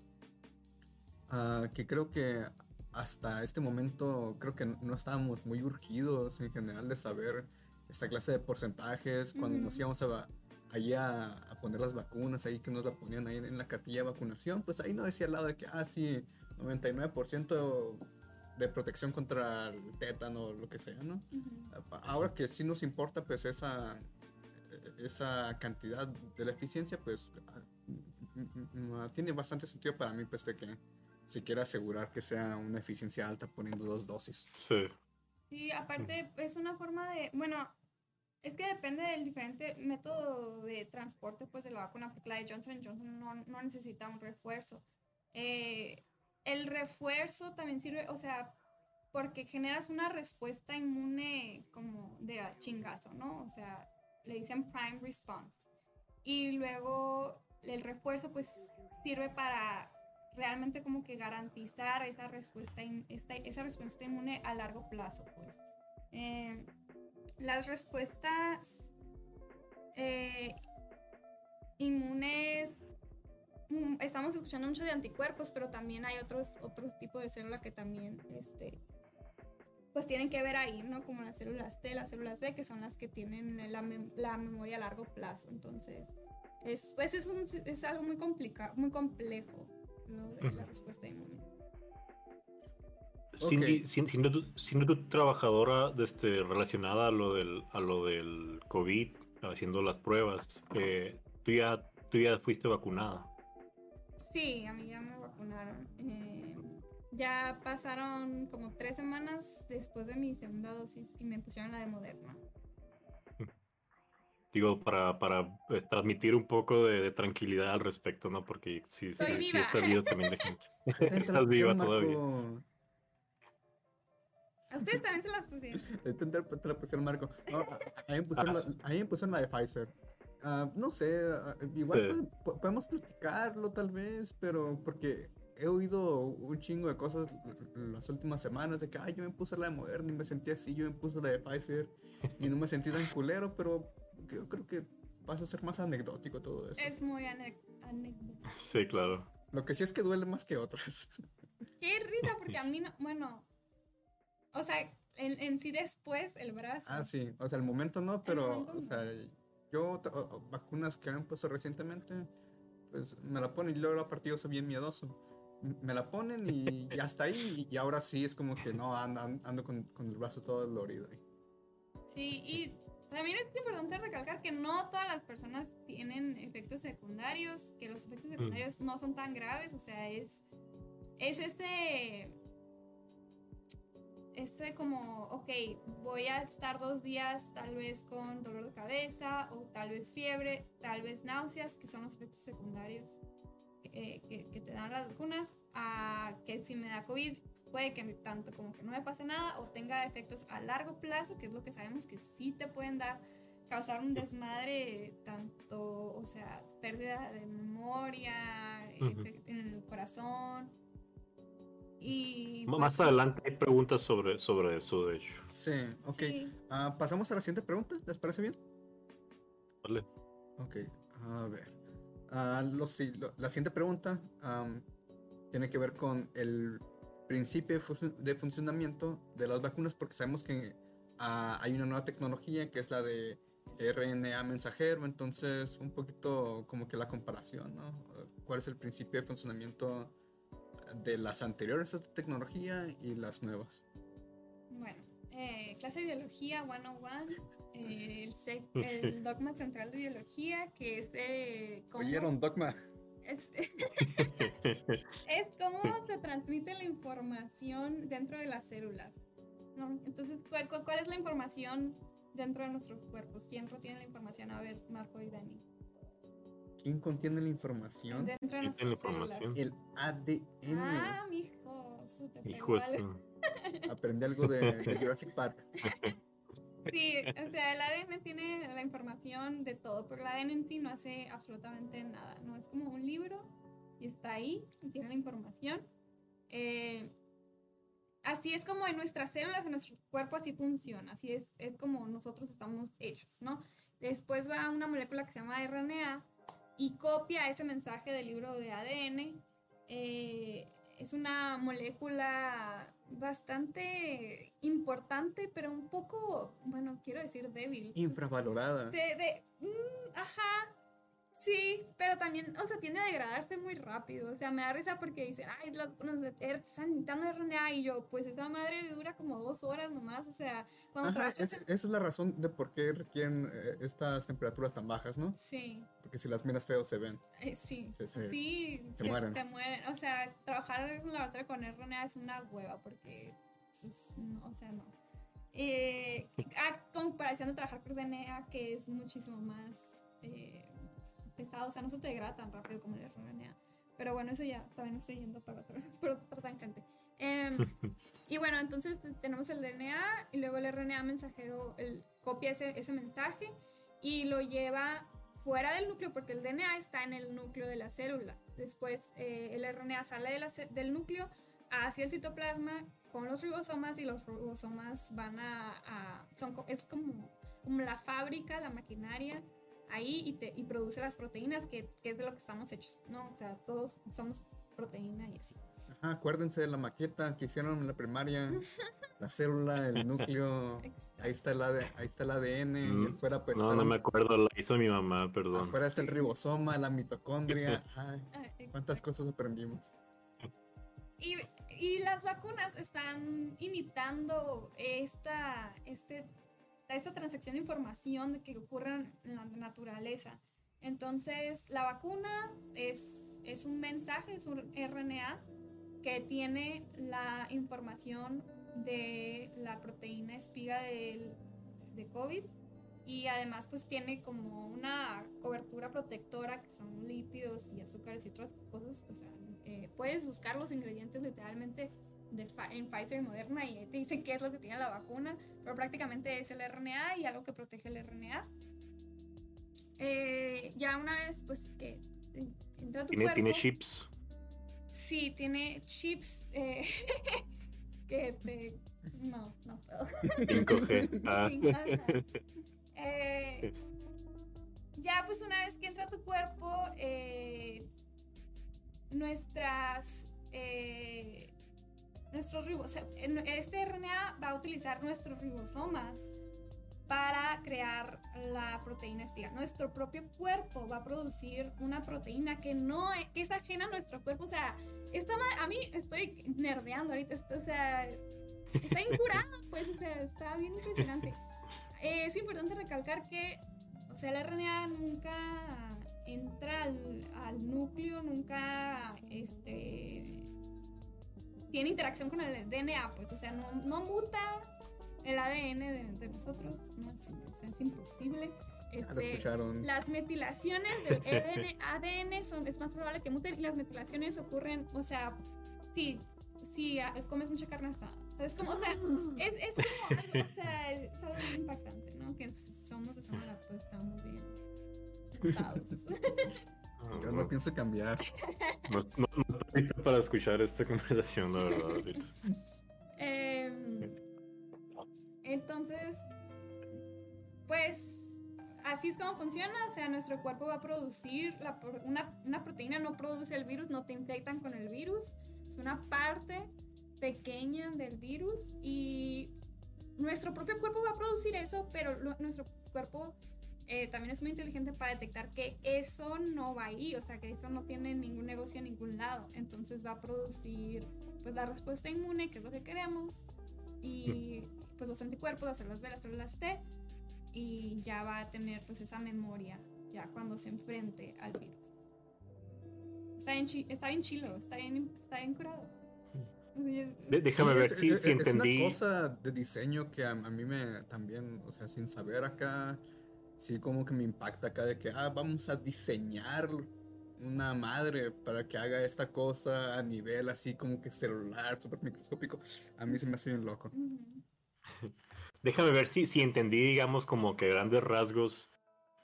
ah, que creo que hasta este momento creo que no estábamos muy urgidos en general de saber esta clase de porcentajes cuando nos íbamos a, ahí a, poner las vacunas, ahí que nos la ponían ahí en la cartilla de vacunación, pues ahí no decía al lado de que, ah, sí, 99% de protección contra el tétano o lo que sea, ¿no? Ahora que sí nos importa pues esa, esa cantidad de la eficiencia, pues tiene bastante sentido para mí pues de que se quiera asegurar que sea una eficiencia alta poniendo dos dosis. Sí. Sí, aparte es una forma de, bueno, es que depende del diferente método de transporte pues de la vacuna, porque la de Johnson Johnson no, no necesita un refuerzo. Eh, el refuerzo también sirve, o sea, porque generas una respuesta inmune como de chingazo, ¿no? O sea, le dicen prime response. Y luego el refuerzo pues sirve para realmente como que garantizar esa respuesta, esa respuesta inmune a largo plazo, pues. Eh, las respuestas eh, inmunes estamos escuchando mucho de anticuerpos, pero también hay otros, otros tipos de células que también, este, pues tienen que ver ahí, ¿no? Como las células T, las células B, que son las que tienen la, la memoria a largo plazo. Entonces, es, pues es, un, es algo muy complicado, muy complejo, lo de la respuesta inmune. Cindy, sin- siendo, tú, siendo tú trabajadora este, relacionada a lo del, a lo del COVID, haciendo las pruebas, eh, tú, ya, tú ya fuiste vacunada. Sí, a mí ya me vacunaron. eh, ya pasaron como tres semanas después de mi segunda dosis y me pusieron la de Moderna. Digo, para, para eh, transmitir un poco de, de tranquilidad al respecto, ¿no? Porque sí, sí, sí he sabido también de gente. Estás viva todavía. A ustedes también se las pusieron. Ahí te, te la pusieron Marco. No, a, a mí me pusieron la, a mí me pusieron la de Pfizer. Ah, no sé, ah, igual Sí. puede- po- podemos platicarlo tal vez, pero porque he oído un chingo de cosas las últimas semanas de que, ay, yo me puse la de Moderna y me sentí así, yo me puse la de Pfizer y no me sentí tan culero, pero yo creo que vas a ser más anecdótico todo eso. Es muy ane- anécdota. Sí, claro. Lo que sí es que duele más que otras. Qué risa, porque a mí no. Bueno. O sea, en, en sí después el brazo. Ah, sí, o sea, el momento no, pero, momento o no. sea, yo, tra- o- o vacunas que me han puesto recientemente, pues me la ponen y luego aparte yo soy bien miedoso. Me la ponen y, y hasta ahí, y, y ahora sí es como que no, ando, ando con, con el brazo todo dolorido. ahí. Sí, y también es importante recalcar que no todas las personas tienen efectos secundarios, que los efectos secundarios no son tan graves, o sea, es, es ese, ese como, ok, voy a estar dos días tal vez con dolor de cabeza o tal vez fiebre, tal vez náuseas, que son los efectos secundarios eh, que, que te dan las vacunas, a que si me da COVID puede que tanto como que no me pase nada o tenga efectos a largo plazo, que es lo que sabemos que sí te pueden dar, causar un desmadre, tanto, o sea, pérdida de memoria, Ujú. efect- en el corazón. Y pues, Más adelante hay preguntas sobre, sobre eso, de hecho. Sí, ok. sí, Ah, Pasamos a la siguiente pregunta, ¿les parece bien? ¿vale? Ok, a ver. Ah, lo si- lo- la siguiente pregunta am, tiene que ver con el principio de, funci- de funcionamiento de las vacunas, porque sabemos que ah, hay una nueva tecnología que es la de RNA mensajero, entonces un poquito como que la comparación, ¿no? ¿Cuál es el principio de funcionamiento de las anteriores a esta tecnología y las nuevas? Bueno, eh, clase de biología 101, eh, el, sec- el dogma central de biología, que es de cómo, ¿Oyeron, Dogma? es, es cómo se transmite la información dentro de las células. ¿no? Entonces, ¿cuál, cuál, cuál es la información dentro de nuestros cuerpos? ¿Quién contiene la información? A ver, Marco y Dani. ¿Quién contiene la información? Dentro de ¿Quién tiene nuestras información? El ADN. Ah, mijo, se te pegó algo. Aprendí algo de, de Jurassic Park. Sí, o sea, el ADN tiene la información de todo, pero el ADN en sí no hace absolutamente nada, ¿no? Es como un libro y está ahí y tiene la información. Eh, así es como en nuestras células, en nuestro cuerpo así funciona, así es, es como nosotros estamos hechos, ¿no? Después va una molécula que se llama RNA y copia ese mensaje del libro de ADN. Eh, es una molécula bastante importante, pero un poco, bueno, quiero decir débil. Infravalorada. De, de, mm, ajá, sí, pero también, o sea, tiende a degradarse muy rápido. O sea, me da risa porque dicen, ay, de R- están necesitando RNA y yo, pues esa madre dura como dos horas nomás. O sea, cuando Ajá, trabajas es- esa es la razón de por qué requieren eh, estas temperaturas tan bajas, ¿no? Sí, Porque si las miras feo se ven. eh, sí, Se- se- sí, se mueren. te mueren. O sea, trabajar en un laboratorio con RNA es una hueva porque, es- no, o sea, no. Eh, a comparación de trabajar con DNA, que es muchísimo más eh, pesado, o sea, no se te degrada tan rápido como el RNA. Pero bueno, eso ya, también estoy yendo para otro, para otra tangente. Em, y bueno, entonces eh, tenemos el DNA y luego el RNA mensajero el, copia ese, ese mensaje y lo lleva fuera del núcleo porque el DNA está en el núcleo de la célula. Después eh, el RNA sale de la del núcleo hacia el citoplasma con los ribosomas y los ribosomas van a... a- son, es como, como la fábrica, la maquinaria ahí y, te, y produce las proteínas que, que es de lo que estamos hechos, ¿no? O sea, todos somos proteína y así. Ajá, acuérdense de la maqueta que hicieron en la primaria. La célula, el núcleo. Ahí está el, AD ahí está el ADN. y Mm, afuera, pues. No, no me acuerdo, la hizo mi mamá, perdón. Afuera está el ribosoma, la mitocondria. Ay, Ah, cuántas cosas aprendimos. Y, y las vacunas están imitando esta, este, esta transacción de información que ocurre en la naturaleza. Entonces, la vacuna es, es un mensaje, es un RNA que tiene la información de la proteína espiga del, de COVID y además pues tiene como una cobertura protectora que son lípidos y azúcares y otras cosas. O sea, eh, puedes buscar los ingredientes literalmente de, en Pfizer y Moderna y te dice qué es lo que tiene la vacuna, pero prácticamente es el RNA y algo que protege el RNA. Eh, ya una vez pues que entra tu ¿Tiene, cuerpo... tiene chips. Sí, tiene chips eh, que te... No, no puedo. 5G. Ah. Eh, ya pues una vez que entra a tu cuerpo, eh, nuestras... eh, nuestros ribos, este RNA va a utilizar nuestros ribosomas para crear la proteína espiga. Nuestro propio cuerpo va a producir una proteína que no es, que es ajena a nuestro cuerpo. O sea, está a mí estoy nerdeando ahorita, o sea, está incurado, pues, o sea, está bien impresionante. Eh, es importante recalcar que, o sea, el RNA nunca entra al, al núcleo, nunca, este, tiene interacción con el DNA, pues, o sea, no, no muta el ADN de, de nosotros, no, es, es imposible. Este, escucharon. las metilaciones del ADN, ADN son, es más probable que muten y las metilaciones ocurren, o sea, si, si ah, comes mucha carne asada. O sea, es como, o sea, es, es como algo, o sea, es algo muy impactante, ¿no? Que somos de Sonora, pues estamos bien mutados. Yo no pienso cambiar. No, no- no estoy listo para escuchar esta conversación, la verdad. ahorita. Em, entonces, pues así es como funciona, o sea, nuestro cuerpo va a producir la una, una proteína, no produce el virus, no te infectan con el virus, es una parte pequeña del virus y nuestro propio cuerpo va a producir eso, pero lo- nuestro cuerpo eh, también es muy inteligente para detectar que eso no va ahí, o sea, que eso no tiene ningún negocio en ningún lado, entonces va a producir pues la respuesta inmune, que es lo que queremos, y pues los anticuerpos, las células B, las células T, y ya va a tener pues esa memoria ya cuando se enfrente al virus. Está bien, chi- está bien chilo, está bien, está bien curado. De- déjame Sí, ver es- si, es- si es entendí. una cosa de diseño que a, a mí me también, o sea, sin saber acá, sí como que me impacta acá de que, ah, vamos a diseñar una madre para que haga esta cosa a nivel así como que celular, súper microscópico. A mí se me hace bien loco. Déjame ver si, si entendí, digamos, como que grandes rasgos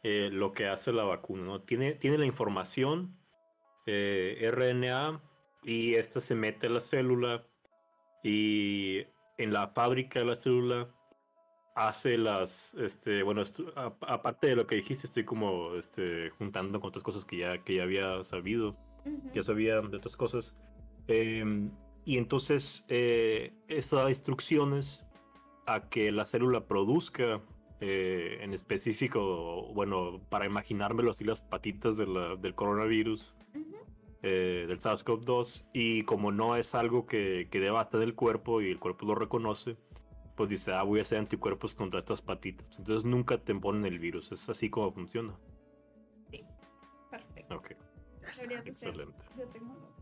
eh, lo que hace la vacuna, ¿no? Tiene, tiene la información, eh, RNA, y esta se mete a la célula y en la fábrica de la célula hace las, este, bueno, aparte de lo que dijiste, estoy como este, juntando con otras cosas que ya, que ya había sabido Ujú. ya sabía de otras cosas. Em, y entonces eh, eso da instrucciones a que la célula produzca, eh, en específico, bueno, para imaginármelo así, las patitas de la- del coronavirus, Ujú. eh, del SARS-CoV-2, y como no es algo que, que deba estar del cuerpo y el cuerpo lo reconoce, pues dice, ah, voy a hacer anticuerpos contra estas patitas. Entonces nunca te ponen el virus, es así como funciona. Perfecto. Ok, excelente. biotecnólogo.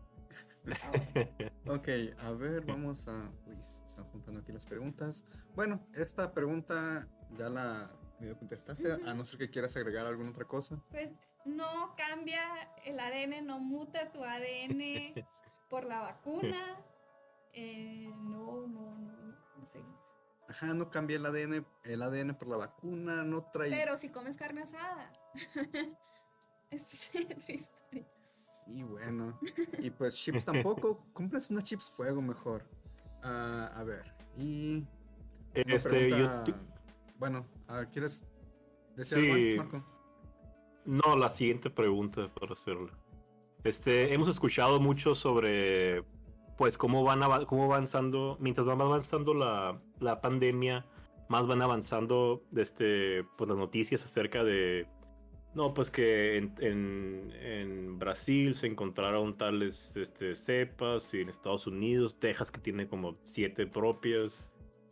Ahora. Ok, a ver, vamos a... Uy, se están juntando aquí las preguntas. Bueno, esta pregunta ya la medio contestaste, a no ser que quieras agregar alguna otra cosa. Pues no cambia el ADN, no muta tu ADN por la vacuna. Eh, no, no, no, no sé. Ajá, no cambia el ADN, el ADN por la vacuna, no trae... Pero si comes carne asada. es otra historia. Y bueno, y pues chips tampoco, compras unos chips fuego mejor. Ah, a ver, y... Este, yo, pregunta- Bueno, ¿quieres decir algo antes. Marco? No, la siguiente pregunta para hacerlo. Este, hemos escuchado mucho sobre, pues, cómo van ava- cómo avanzando, mientras va avanzando la, la pandemia, más van avanzando, este, pues, las noticias acerca de, No, pues que en, Brasil se encontraron tales este, cepas y en Estados Unidos, Texas que tiene como siete propias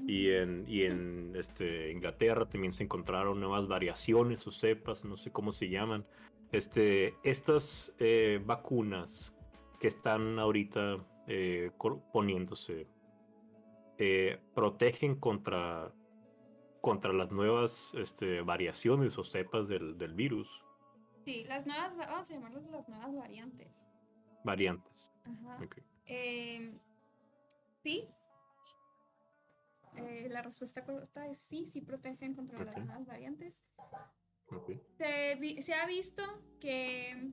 y en, y en este, Inglaterra también se encontraron nuevas variaciones o cepas, no sé cómo se llaman. Este, estas eh, vacunas que están ahorita eh, poniéndose eh, protegen contra contra las nuevas este, variaciones o cepas del, virus. Sí, las nuevas, vamos a llamarlas las nuevas variantes. Variantes. Ajá. Em, sí. Eh, la respuesta correcta es sí, sí protegen contra las nuevas variantes. Se, se, ha visto que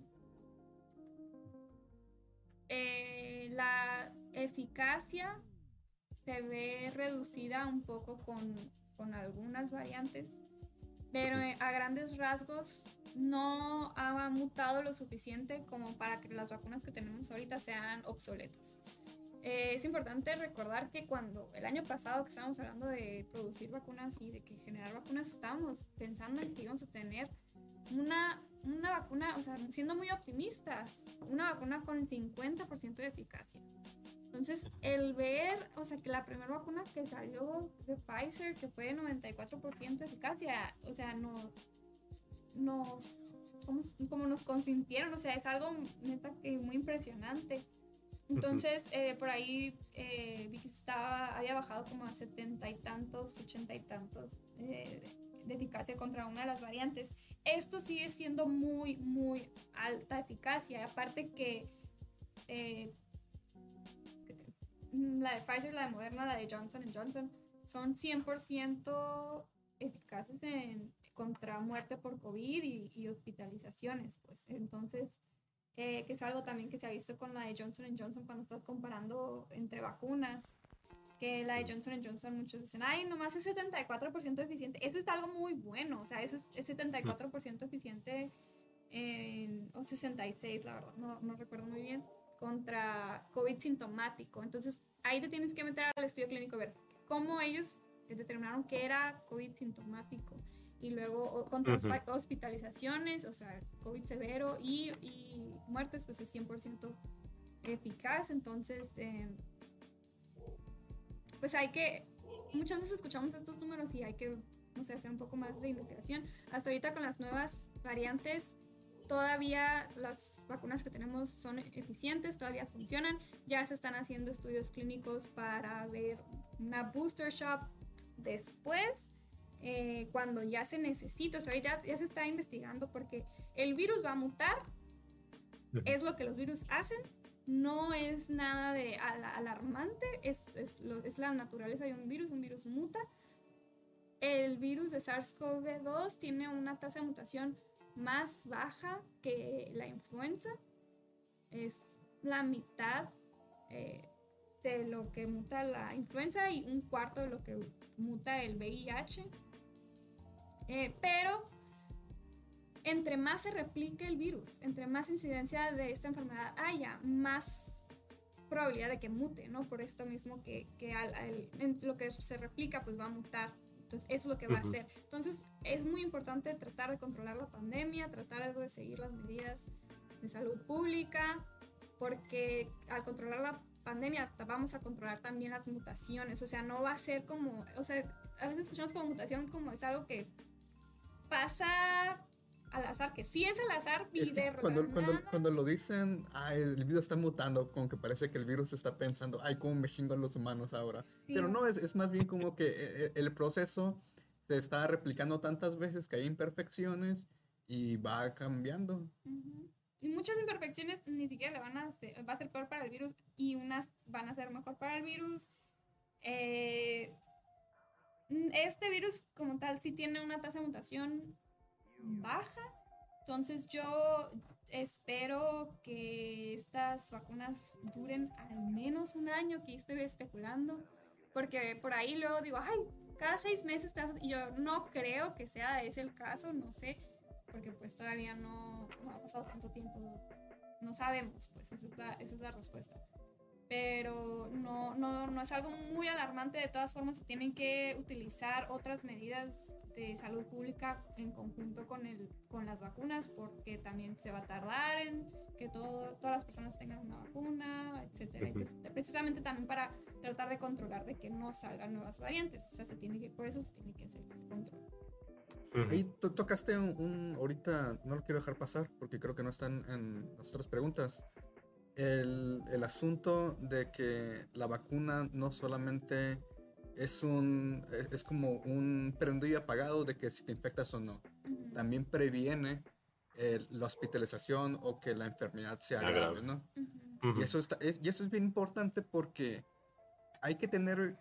eh, la eficacia se ve reducida un poco con con algunas variantes, pero a grandes rasgos no ha mutado lo suficiente como para que las vacunas que tenemos ahorita sean obsoletas. Eh, es importante recordar que cuando el año pasado que estábamos hablando de producir vacunas y de que generar vacunas, estábamos pensando en que íbamos a tener una, una vacuna, o sea, siendo muy optimistas, una vacuna con 50% de eficacia. Entonces, el ver, o sea, que la primera vacuna que salió de Pfizer, que fue de 94% de eficacia, o sea, no, nos, como, nos consintieron, o sea, es algo neta que muy impresionante. Entonces, eh, por ahí eh, vi que estaba, había bajado como a setenta y tantos, ochenta y tantos eh, de eficacia contra una de las variantes. Esto sigue siendo muy, muy alta eficacia. Aparte que Mm, la de Pfizer, la de Moderna, la de Johnson Johnson, son 100% eficaces en, contra muerte por COVID y, hospitalizaciones, pues. Entonces, eh, que es algo también que se ha visto con la de Johnson Johnson cuando estás comparando entre vacunas, que la de Johnson Johnson muchos dicen, ay, nomás es 74% eficiente. Eso es algo muy bueno, o sea, eso es, 74% eficiente en, o 66, la verdad, no, no recuerdo muy bien contra COVID sintomático. Entonces, ahí te tienes que meter al estudio clínico a ver cómo ellos determinaron que era COVID sintomático. Y luego contra hospitalizaciones, o sea, COVID severo y, y muertes, pues es 100% eficaz. Entonces, em, pues hay que, muchas veces escuchamos estos números y hay que, no sé, hacer un poco más de investigación. Hasta ahorita con las nuevas variantes todavía las vacunas que tenemos son eficientes, todavía funcionan. Ya se están haciendo estudios clínicos para ver una booster shot después, eh, cuando ya se necesita. O sea, ya, ya se está investigando porque el virus va a mutar, es lo que los virus hacen. No es nada de alarmante, es, es, es la naturaleza de un virus, un virus muta. El virus de SARS-CoV-2 tiene una tasa de mutación más baja que la influenza. Es la mitad eh, de lo que muta la influenza y un cuarto de lo que muta el VIH. Eh, pero entre más se replique el virus, entre más incidencia de esta enfermedad haya, más probabilidad de que mute, ¿no? Por esto mismo que, que lo que se replica pues va a mutar entonces, eso es lo que va a hacer. Entonces, es muy importante tratar de controlar la pandemia, tratar de seguir las medidas de salud pública, porque al controlar la pandemia vamos a controlar también las mutaciones. O sea, no va a ser como, o sea, a veces escuchamos como mutación como es algo que pasa al azar, que sí es al azar y de cuando, cuando, cuando, lo dicen, el virus está mutando, como que parece que el virus está pensando, ay, cómo me chingo a los humanos ahora. Pero no, es, es, más bien como que eh, eh, el proceso se está replicando tantas veces que hay imperfecciones y va cambiando. Y muchas imperfecciones ni siquiera le van a ser, va a ser peor para el virus y unas van a ser mejor para el virus. Eh, este virus como tal sí tiene una tasa de mutación baja. Entonces yo espero que estas vacunas duren al menos un año, que estoy especulando, porque por ahí luego digo, ay, cada seis meses y yo no creo que sea ese el caso, no sé, porque pues todavía no, ha pasado tanto tiempo, no sabemos, pues esa es la, esa es la respuesta. Pero no, no, no es algo muy alarmante, de todas formas se tienen que utilizar otras medidas de salud pública en conjunto con, el, con las vacunas, porque también se va a tardar en que todo, todas las personas tengan una vacuna, etcétera. Pues, precisamente también para tratar de controlar de que no salgan nuevas variantes. O sea, se tiene que, por eso se tiene que hacer ese control. Ahí tocaste un, ahorita, no lo quiero dejar pasar porque creo que no están en las otras preguntas. El, el, asunto de que la vacuna no solamente es un es como un prendillo apagado de que si te infectas o no. También previene la hospitalización o que la enfermedad sea grave, ¿no? y, eso está, y eso es bien importante porque hay que tener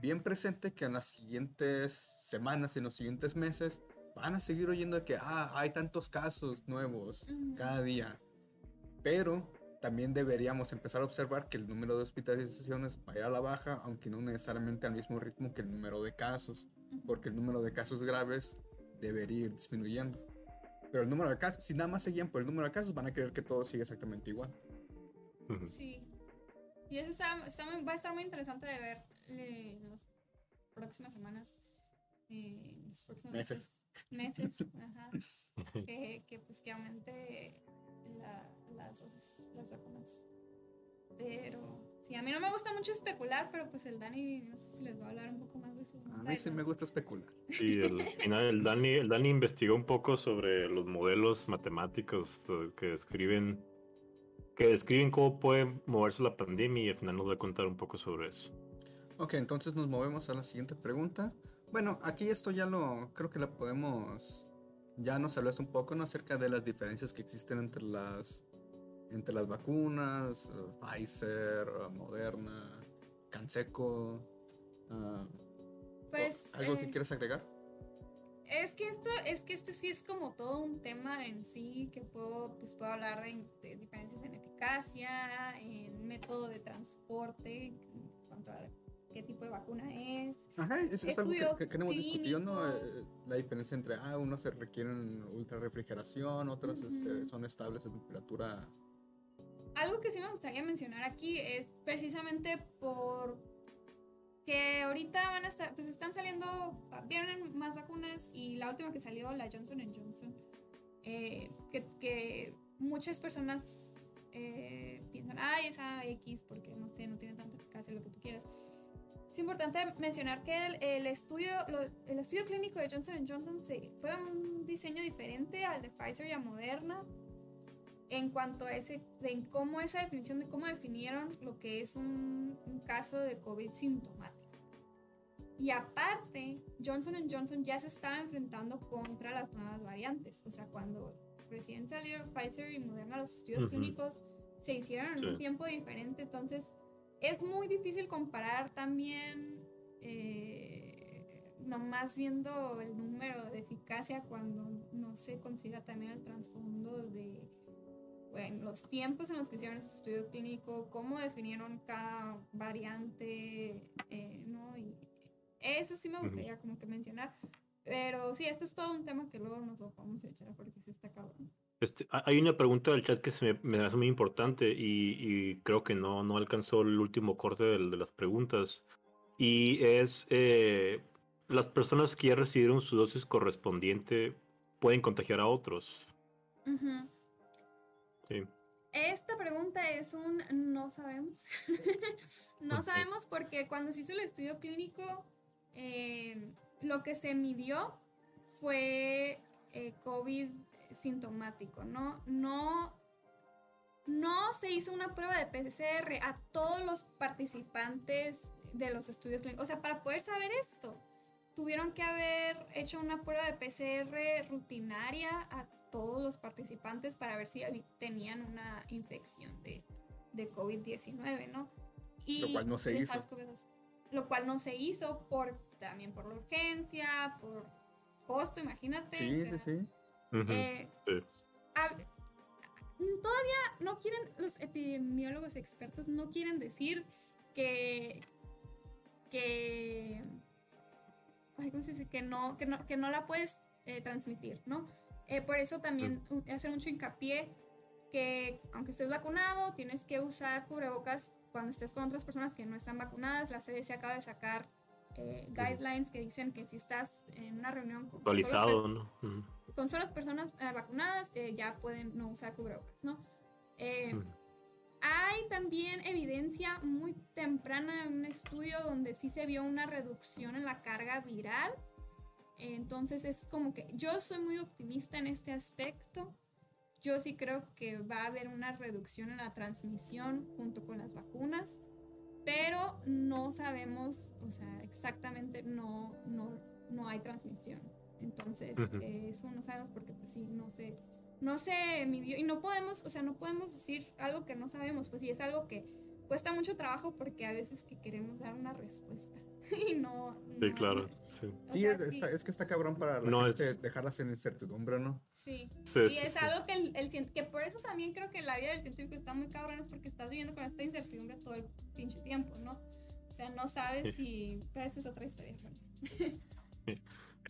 bien presente que en las siguientes semanas, en los siguientes meses, van a seguir oyendo que ah, hay tantos casos nuevos cada día. Pero también deberíamos empezar a observar que el número de hospitalizaciones va a ir a la baja, aunque no necesariamente al mismo ritmo que el número de casos, porque el número de casos graves debería ir disminuyendo. Pero el número de casos, si nada más seguían por el número de casos, van a creer que todo sigue exactamente igual. Sí. Y eso está, va a estar muy interesante de ver eh, en las próximas semanas. Eh, los próximos meses. Meses, ajá. que, pues que aumente las, las vacunas. Pero sí, a mí no me gusta mucho especular, pero pues el Dani, no sé si les va a hablar un poco más de eso. A mí sí me gusta especular. Sí, al final el Dani, el Dani investigó un poco sobre los modelos matemáticos que describen que describen cómo puede moverse la pandemia y al final nos va a contar un poco sobre eso. Ok, entonces nos movemos a la siguiente pregunta. Bueno, aquí esto ya lo creo que la podemos ya nos hablaste un poco ¿no? acerca de las diferencias que existen entre las entre las vacunas, eh, Pfizer, eh, Moderna, Canseco. Uh, pues algo que quieras agregar. Es que esto, es que este sí es como todo un tema en sí que puedo, pues puedo hablar de, de diferencias en eficacia, en método de transporte, en cuanto a qué tipo de vacuna es. Ajá, eso es algo que, que, hemos discutido, ¿no? Eh, la diferencia entre, ah, unos se requieren ultra refrigeración, otros este, son estables a temperatura. Algo que sí me gustaría mencionar aquí es precisamente por que ahorita van a estar, pues están saliendo, vienen más vacunas y la última que salió, la Johnson Johnson, eh, que, que, muchas personas eh, piensan, ay, esa X, porque no sé, no tiene tanta eficacia, lo que tú quieras. Es importante mencionar que el, estudio, el estudio clínico de Johnson Johnson fue un diseño diferente al de Pfizer y a Moderna en cuanto a ese, de cómo esa definición de cómo definieron lo que es un, un caso de COVID sintomático. Y aparte, Johnson Johnson ya se estaba enfrentando contra las nuevas variantes. O sea, cuando recién salieron Pfizer y Moderna, los estudios clínicos se hicieron en un tiempo diferente. Entonces, es muy difícil comparar también, eh, nomás viendo el número de eficacia cuando no se considera también el trasfondo de bueno, los tiempos en los que hicieron ese estudio clínico, cómo definieron cada variante, eh, ¿no? Y eso sí me gustaría como que mencionar. Pero sí, esto es todo un tema que luego nos lo vamos a echar porque sí está cabrón. Este, hay una pregunta del chat que se me, hace muy importante y, creo que no, no alcanzó el último corte de, de las preguntas. Y es, eh, ¿las personas que ya recibieron su dosis correspondiente pueden contagiar a otros? Sí. Esta pregunta es un no sabemos. no sabemos porque cuando se hizo el estudio clínico, eh, lo que se midió fue eh, COVID sintomático, ¿no? No, no se hizo una prueba de PCR a todos los participantes de los estudios clínicos. O sea, para poder saber esto, tuvieron que haber hecho una prueba de PCR rutinaria a todos los participantes para ver si tenían una infección de, de COVID-19, ¿no? Y lo cual no se hizo. Lo cual no se hizo por, también por la urgencia, por costo, imagínate. Sí, sí, sí. Eh, todavía no quieren, los epidemiólogos expertos no quieren decir que, que, ¿cómo se dice? Que no, que no, que no la puedes eh, transmitir, ¿no? Eh, por eso también hacer mucho hincapié que aunque estés vacunado, tienes que usar cubrebocas cuando estés con otras personas que no están vacunadas, la CDC acaba de sacar eh, guidelines que dicen que si estás en una reunión con, actualizado, ¿no? con solo las personas eh, vacunadas, eh, ya pueden no usar cubrebocas, ¿no? Hay también evidencia muy temprana en un estudio donde sí se vio una reducción en la carga viral. Entonces es como que yo soy muy optimista en este aspecto. Yo sí creo que va a haber una reducción en la transmisión junto con las vacunas pero no sabemos, o sea, exactamente no, no, no hay transmisión. Entonces, eso no sabemos porque pues sí, no sé, no se midió y no podemos, o sea, no podemos decir algo que no sabemos, pues sí, es algo que cuesta mucho trabajo porque a veces que queremos dar una respuesta y no... Sí, claro, sí. es, que está cabrón para la no gente es... dejarlas en incertidumbre, ¿no? Sí, y es algo que, el, el, que por eso también creo que la vida del científico está muy cabrón, es porque estás viviendo con esta incertidumbre todo el pinche tiempo, ¿no? O sea, no sabes si... Pero esa es otra historia.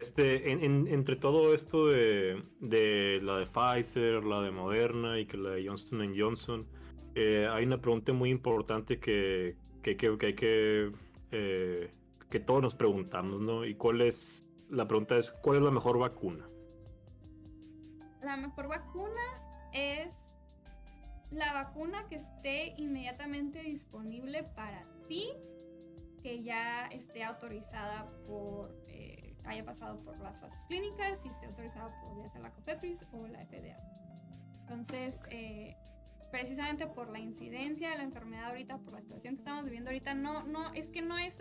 Este, en, entre todo esto de, de, la de Pfizer, la de Moderna y que la de Johnson Johnson, eh, hay una pregunta muy importante que, que, que, que hay que eh, que todos nos preguntamos, ¿no? Y cuál es, la pregunta es, ¿cuál es la mejor vacuna? La mejor vacuna es la vacuna que esté inmediatamente disponible para ti, que ya esté autorizada por, eh, haya pasado por las fases clínicas y esté autorizada por ya sea la COFEPRIS o la FDA. Entonces, eh, precisamente por la incidencia de la enfermedad ahorita, por la situación que estamos viviendo ahorita, no, no, es que no es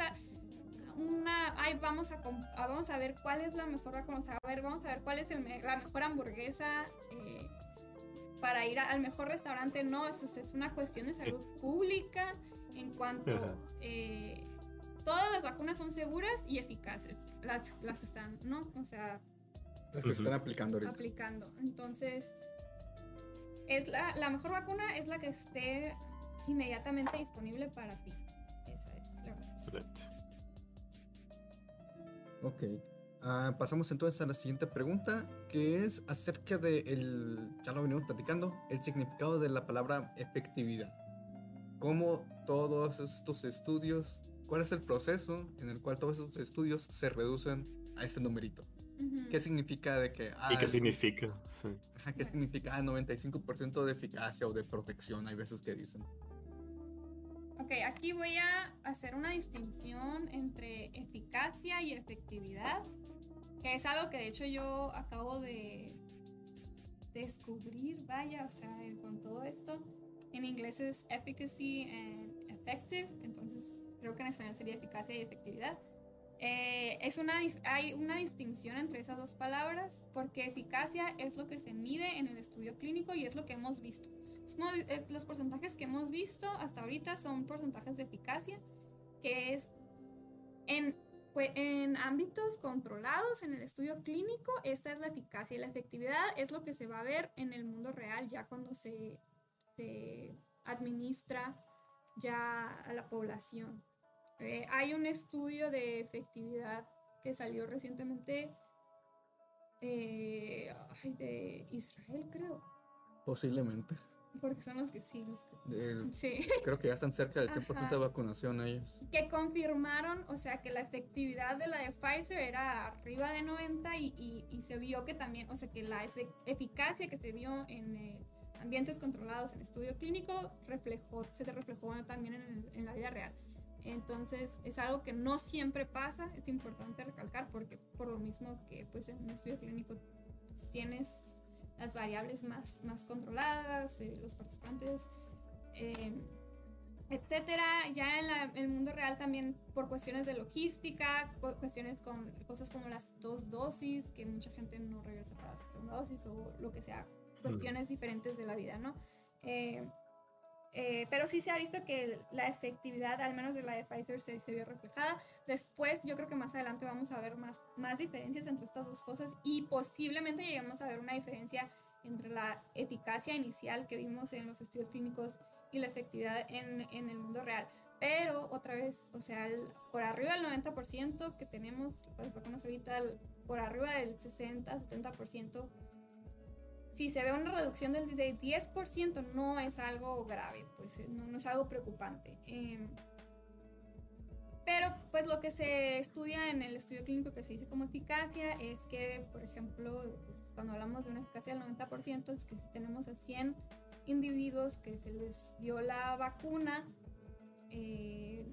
una, ay, vamos a, vamos a ver cuál es la mejor vamos a ver, vamos a ver cuál es el, la mejor hamburguesa eh, para ir al mejor restaurante, no, eso es, una cuestión de salud pública en cuanto eh, todas las vacunas son seguras y eficaces, las, las que están, ¿no? O sea... Las que se están aplicando ahorita. Aplicando, entonces es la, la, mejor vacuna es la que esté inmediatamente disponible para ti. Esa es la respuesta. Ok. Uh, pasamos entonces a la siguiente pregunta, que es acerca de el, ya lo venimos platicando, el significado de la palabra efectividad. ¿Cómo todos estos estudios, cuál es el proceso en el cual todos estos estudios se reducen a ese numerito? ¿Qué significa de que... ¿Y qué significa? ¿Qué significa 95% de eficacia o de protección? Hay veces que dicen. Ok, aquí voy a hacer una distinción entre eficacia y efectividad, que es algo que de hecho yo acabo de descubrir, vaya, o sea, con todo esto. En inglés es efficacy and effective, entonces creo que en español sería eficacia y efectividad. Eh, es una, hay una distinción entre esas dos palabras porque eficacia es lo que se mide en el estudio clínico y es lo que hemos visto. Es, los porcentajes que hemos visto hasta ahorita son porcentajes de eficacia, que es en, pues, en ámbitos controlados en el estudio clínico, esta es la eficacia y la efectividad es lo que se va a ver en el mundo real ya cuando se, se administra ya a la población. Eh, hay un estudio de efectividad que salió recientemente eh, de Israel, creo. Posiblemente. Porque son los que sí, los que... sí. Creo que ya están cerca del 100% de vacunación ellos. Que confirmaron, o sea, que la efectividad de la de Pfizer era arriba de 90 y, y, se vio que también, o sea, que la eficacia que se vio en eh, ambientes controlados en estudio clínico reflejó, se reflejó también en, en la vida real. Entonces es algo que no siempre pasa, es importante recalcar porque por lo mismo que pues en un estudio clínico tienes las variables más, más controladas, eh, los participantes, eh, etcétera. Ya en, el mundo real también por cuestiones de logística, cuestiones con cosas como las dos dosis, que mucha gente no regresa para la segunda dosis o lo que sea, cuestiones diferentes de la vida, ¿no? Eh, eh, pero sí se ha visto que la efectividad, al menos de la de Pfizer, se, se, vio reflejada. Después, yo creo que más adelante vamos a ver más, más diferencias entre estas dos cosas y posiblemente lleguemos a ver una diferencia entre la eficacia inicial que vimos en los estudios clínicos y la efectividad en, en el mundo real. Pero otra vez, o sea, por arriba del 90% que tenemos las vacunas ahorita, por arriba del 60-70%, si se ve una reducción del de 10%, no es algo grave, pues eh, no, no es algo preocupante. Em, pero pues lo que se estudia en el estudio clínico que se dice como eficacia es que, por ejemplo, pues, cuando hablamos de una eficacia del 90%, es que si tenemos a 100 individuos que se les dio la vacuna eh,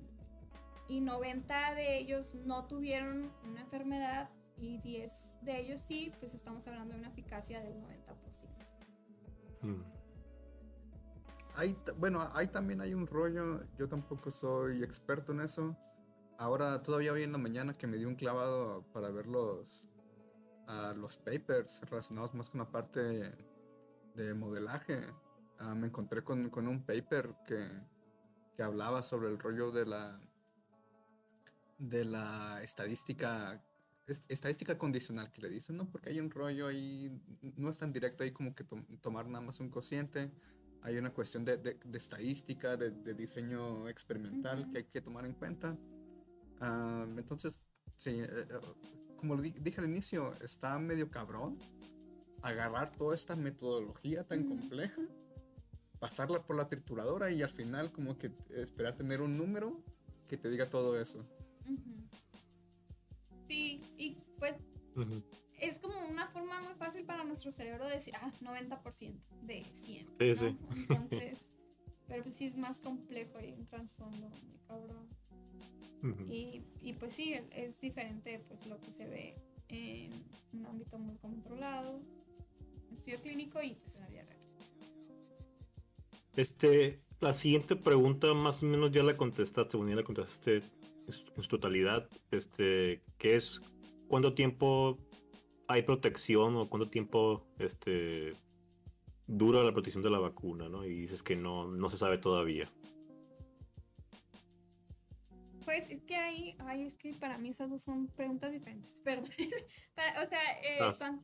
y 90 de ellos no tuvieron una enfermedad y 10 de ellos sí, pues estamos hablando de una eficacia del 90%. Hmm. bueno, ahí también hay un rollo, yo tampoco soy experto en eso. Ahora, todavía hoy en la mañana que me dio un clavado para ver los, los papers relacionados más con la parte de modelaje, ah, me encontré con, con, un paper que, que hablaba sobre el rollo de la de la estadística estadística condicional que le dicen, ¿no? Porque hay un rollo ahí, no es tan directo ahí como que tomar nada más un cociente, hay una cuestión de, de, estadística, de, de, diseño experimental que hay que tomar en cuenta. Ah, entonces, sí, eh, como dije al inicio, está medio cabrón agarrar toda esta metodología tan compleja, pasarla por la trituradora y al final como que esperar tener un número que te diga todo eso. Sí, y pues es como una forma muy fácil para nuestro cerebro de decir, ah, 90% de 100. Sí, sí. Entonces, pero pues sí es más complejo y un trasfondo muy cabrón. y, y, pues sí, es diferente pues lo que se ve en un ámbito muy controlado, estudio clínico y pues en la vida real. Este, la siguiente pregunta más o menos ya la contestaste, bueno, ya la contestaste en su totalidad, este, que es cuánto tiempo hay protección o cuánto tiempo este, dura la protección de la vacuna, ¿no? Y dices que no, no se sabe todavía. Pues es que ahí, ay, es que para mí esas dos son preguntas diferentes, perdón. o sea, eh, ah.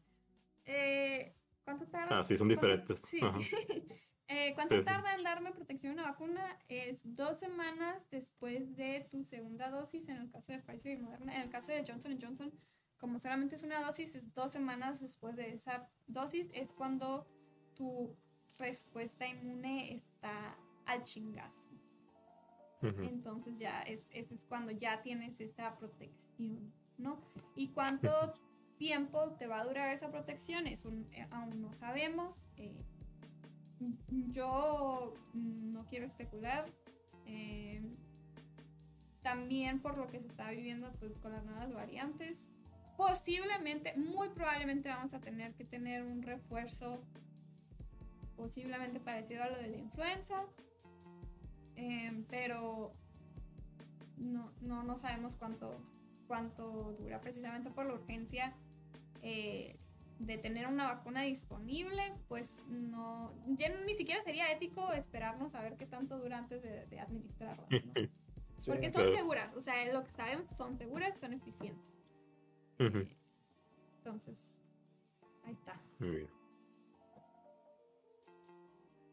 eh, ¿cuánto tarda? Ah, sí, son diferentes. Sí. Eh, ¿Cuánto tarda en darme protección una vacuna? Es dos semanas después de tu segunda dosis, en el caso de Pfizer y Moderna. En el caso de Johnson Johnson, como solamente es una dosis, es dos semanas después de esa dosis, es cuando tu respuesta inmune está al chingazo. Entonces ya es, ese es cuando ya tienes esta protección, ¿no? ¿Y cuánto tiempo te va a durar esa protección? Es eh, aún no sabemos. Eh, yo no quiero especular. Eh, también por lo que se está viviendo pues con las nuevas variantes. Posiblemente, muy probablemente vamos a tener que tener un refuerzo posiblemente parecido a lo de la influenza. Eh, pero no, no, no, sabemos cuánto, cuánto dura precisamente por la urgencia. Eh, de tener una vacuna disponible, pues no, ya ni siquiera sería ético esperarnos a ver qué tanto dura antes de, administrarla. Porque son seguras, o sea, lo que sabemos son seguras, son eficientes. Eh, entonces, ahí está. Muy bien.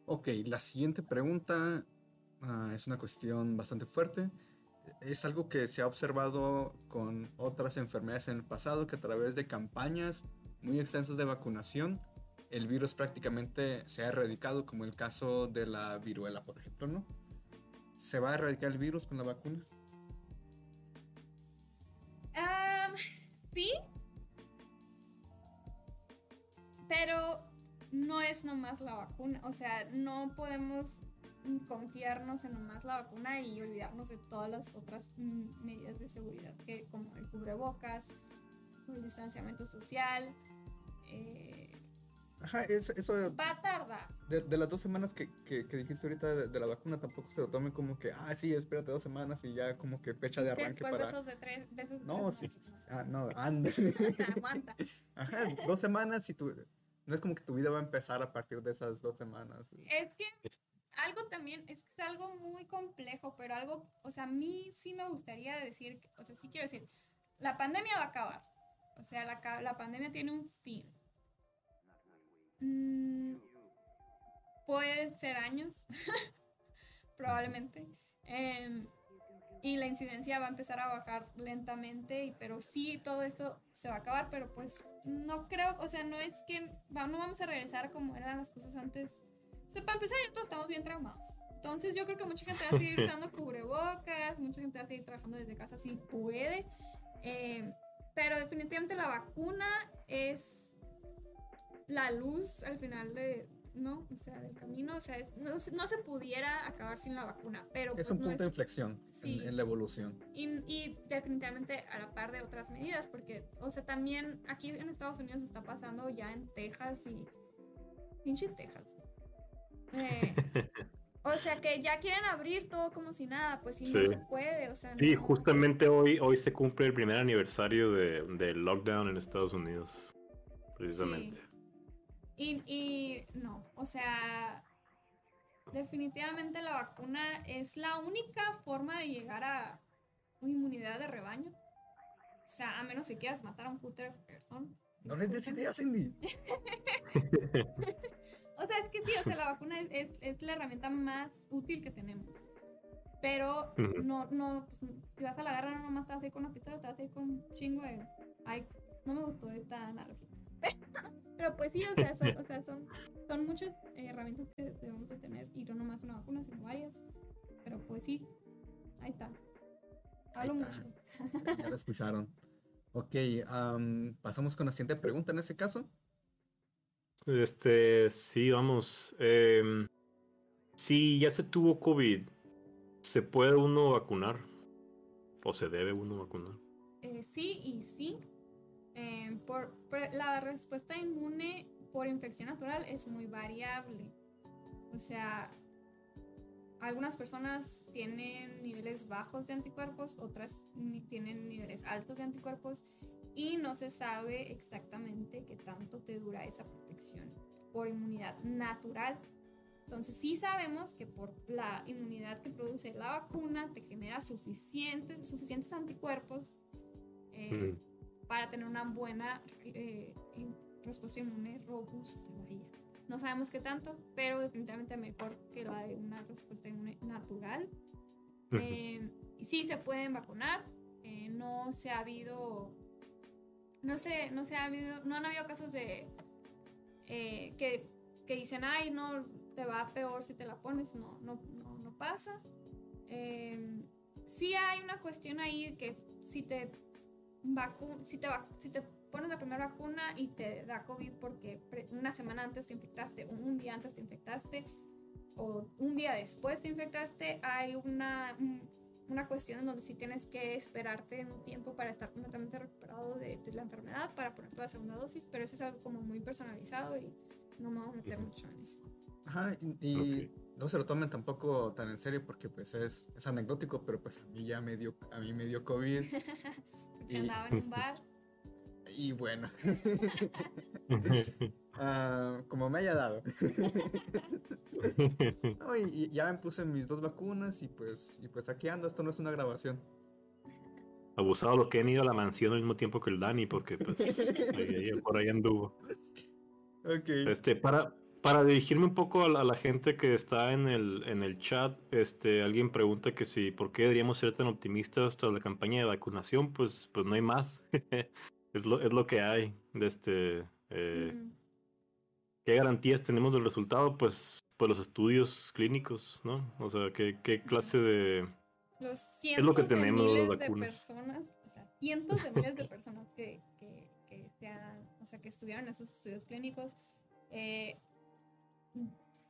Ok, la siguiente pregunta ah, es una cuestión bastante fuerte. Es algo que se ha observado con otras enfermedades en el pasado, que a través de campañas muy extensos de vacunación, el virus prácticamente se ha erradicado, como el caso de la viruela, por ejemplo, ¿no? ¿Se va a erradicar el virus con la vacuna? sí, pero no es nomás la vacuna, o sea, no podemos confiarnos en nomás la vacuna y olvidarnos de todas las otras medidas de seguridad que como el cubrebocas, el distanciamiento social, eh, Ajá, eso, Va a tardar. De, las dos semanas que, que, dijiste ahorita de, la vacuna, tampoco se lo tome como que, ah, sí, espérate dos semanas y ya como que fecha de arranque Después para. De tres, veces no, sí, sí, Ah, no, anda. Aguanta. Ajá, dos semanas y tú. No es como que tu vida va a empezar a partir de esas dos semanas. Es que algo también, es que es algo muy complejo, pero algo, o sea, a mí sí me gustaría decir, o sea, sí quiero decir, la pandemia va a acabar o sea, la, la pandemia tiene un fin. Mm, puede ser años, probablemente. Em, y la incidencia va a empezar a bajar lentamente, pero sí, todo esto se va a acabar, pero pues no creo, o sea, no es que no vamos a regresar como eran las cosas antes. O sea, para empezar, ya todos estamos bien traumados. Entonces yo creo que mucha gente va a seguir usando cubrebocas, mucha gente va a seguir trabajando desde casa si puede. Eh, pero definitivamente la vacuna es la luz al final de, ¿no? O sea, del camino, o sea, no, no se pudiera acabar sin la vacuna, pero... Es pues, un no punto de inflexión en, en la evolución. y, y definitivamente a la par de otras medidas, porque, o sea, también aquí en Estados Unidos está pasando ya en Texas y... Pinche Texas. Eh, o sea, que ya quieren abrir todo como si nada, pues sí, no se puede, o sea... Sí, no. justamente hoy, hoy se cumple el primer aniversario de, del lockdown en Estados Unidos. Precisamente. Y, y no, o sea, definitivamente la vacuna es la única forma de llegar a una inmunidad de rebaño. O sea, a menos que quieras matar a un puter de personas. No les des ideas, Cindy. O sea, es que sí, o sea, la vacuna es, es, es la herramienta más útil que tenemos. Pero no, no, pues, si vas a la guerra no nomás te vas a ir con una pistola, te vas a ir con un chingo de... Ay, no me gustó esta analogía. Pero pues sí, o sea, son, o sea, son, son muchas eh, herramientas que debemos de tener y no nomás una vacuna, sino varias. Pero pues sí, ahí está. Hablo Ahí está. mucho. Ya lo escucharon. Ok, am, pasamos con la siguiente pregunta en ese caso. Este, sí, vamos. em, si ya se tuvo COVID, ¿se puede uno vacunar? ¿O se debe uno vacunar? Eh, sí y sí. Eh, por, la respuesta inmune por infección natural es muy variable. O sea, algunas personas tienen niveles bajos de anticuerpos, otras tienen niveles altos de anticuerpos y no se sabe exactamente qué tanto te dura esa protección por inmunidad natural. Entonces sí sabemos que por la inmunidad que produce la vacuna te genera suficientes, suficientes anticuerpos eh, Ujú. para tener una buena eh, respuesta inmune robusta. vaya. No sabemos qué tanto, pero definitivamente mejor que la de una respuesta inmune natural. Eh, sí se pueden vacunar. eh, no se ha habido. No sé, no se ha habido. No han habido casos de. eh, que, que dicen, ay, no, te va peor si te la pones. No, no, no, no pasa. Eh, sí hay una cuestión ahí que si te vacu si te, si te pones la primera vacuna y te da COVID porque una semana antes te infectaste un día antes te infectaste o un día después te infectaste, hay una, un- una cuestión en donde sí tienes que esperarte un tiempo para estar completamente recuperado de, de la enfermedad para ponerte la segunda dosis, pero eso es algo como muy personalizado y no me voy a meter mucho en eso. Ajá, y, y Ok. no se lo tomen tampoco tan en serio porque pues es, es anecdótico, pero pues a mí ya me dio, a mí me dio COVID Porque Y- andaba en un bar. y bueno, ah, como me haya dado. No, y, y ya me puse mis dos vacunas y pues, y pues aquí ando, esto no es una grabación. Abusado lo que han ido a la mansión al mismo tiempo que el Dani, porque pues ahí- por ahí anduvo. Este, para, para dirigirme un poco a la, a la gente que está en el, en el chat, este, alguien pregunta que si por qué deberíamos ser tan optimistas tras la campaña de vacunación, pues, pues no hay más. es, lo, es lo que hay. De este, eh. ¿Qué garantías tenemos del resultado? Pues, pues los estudios clínicos, ¿no? O sea, ¿qué, qué clase de... los es cientos lo que de tenemos las miles de personas, o sea, cientos de miles de personas que, que, que se han- o sea, que estudiaron esos estudios clínicos, eh,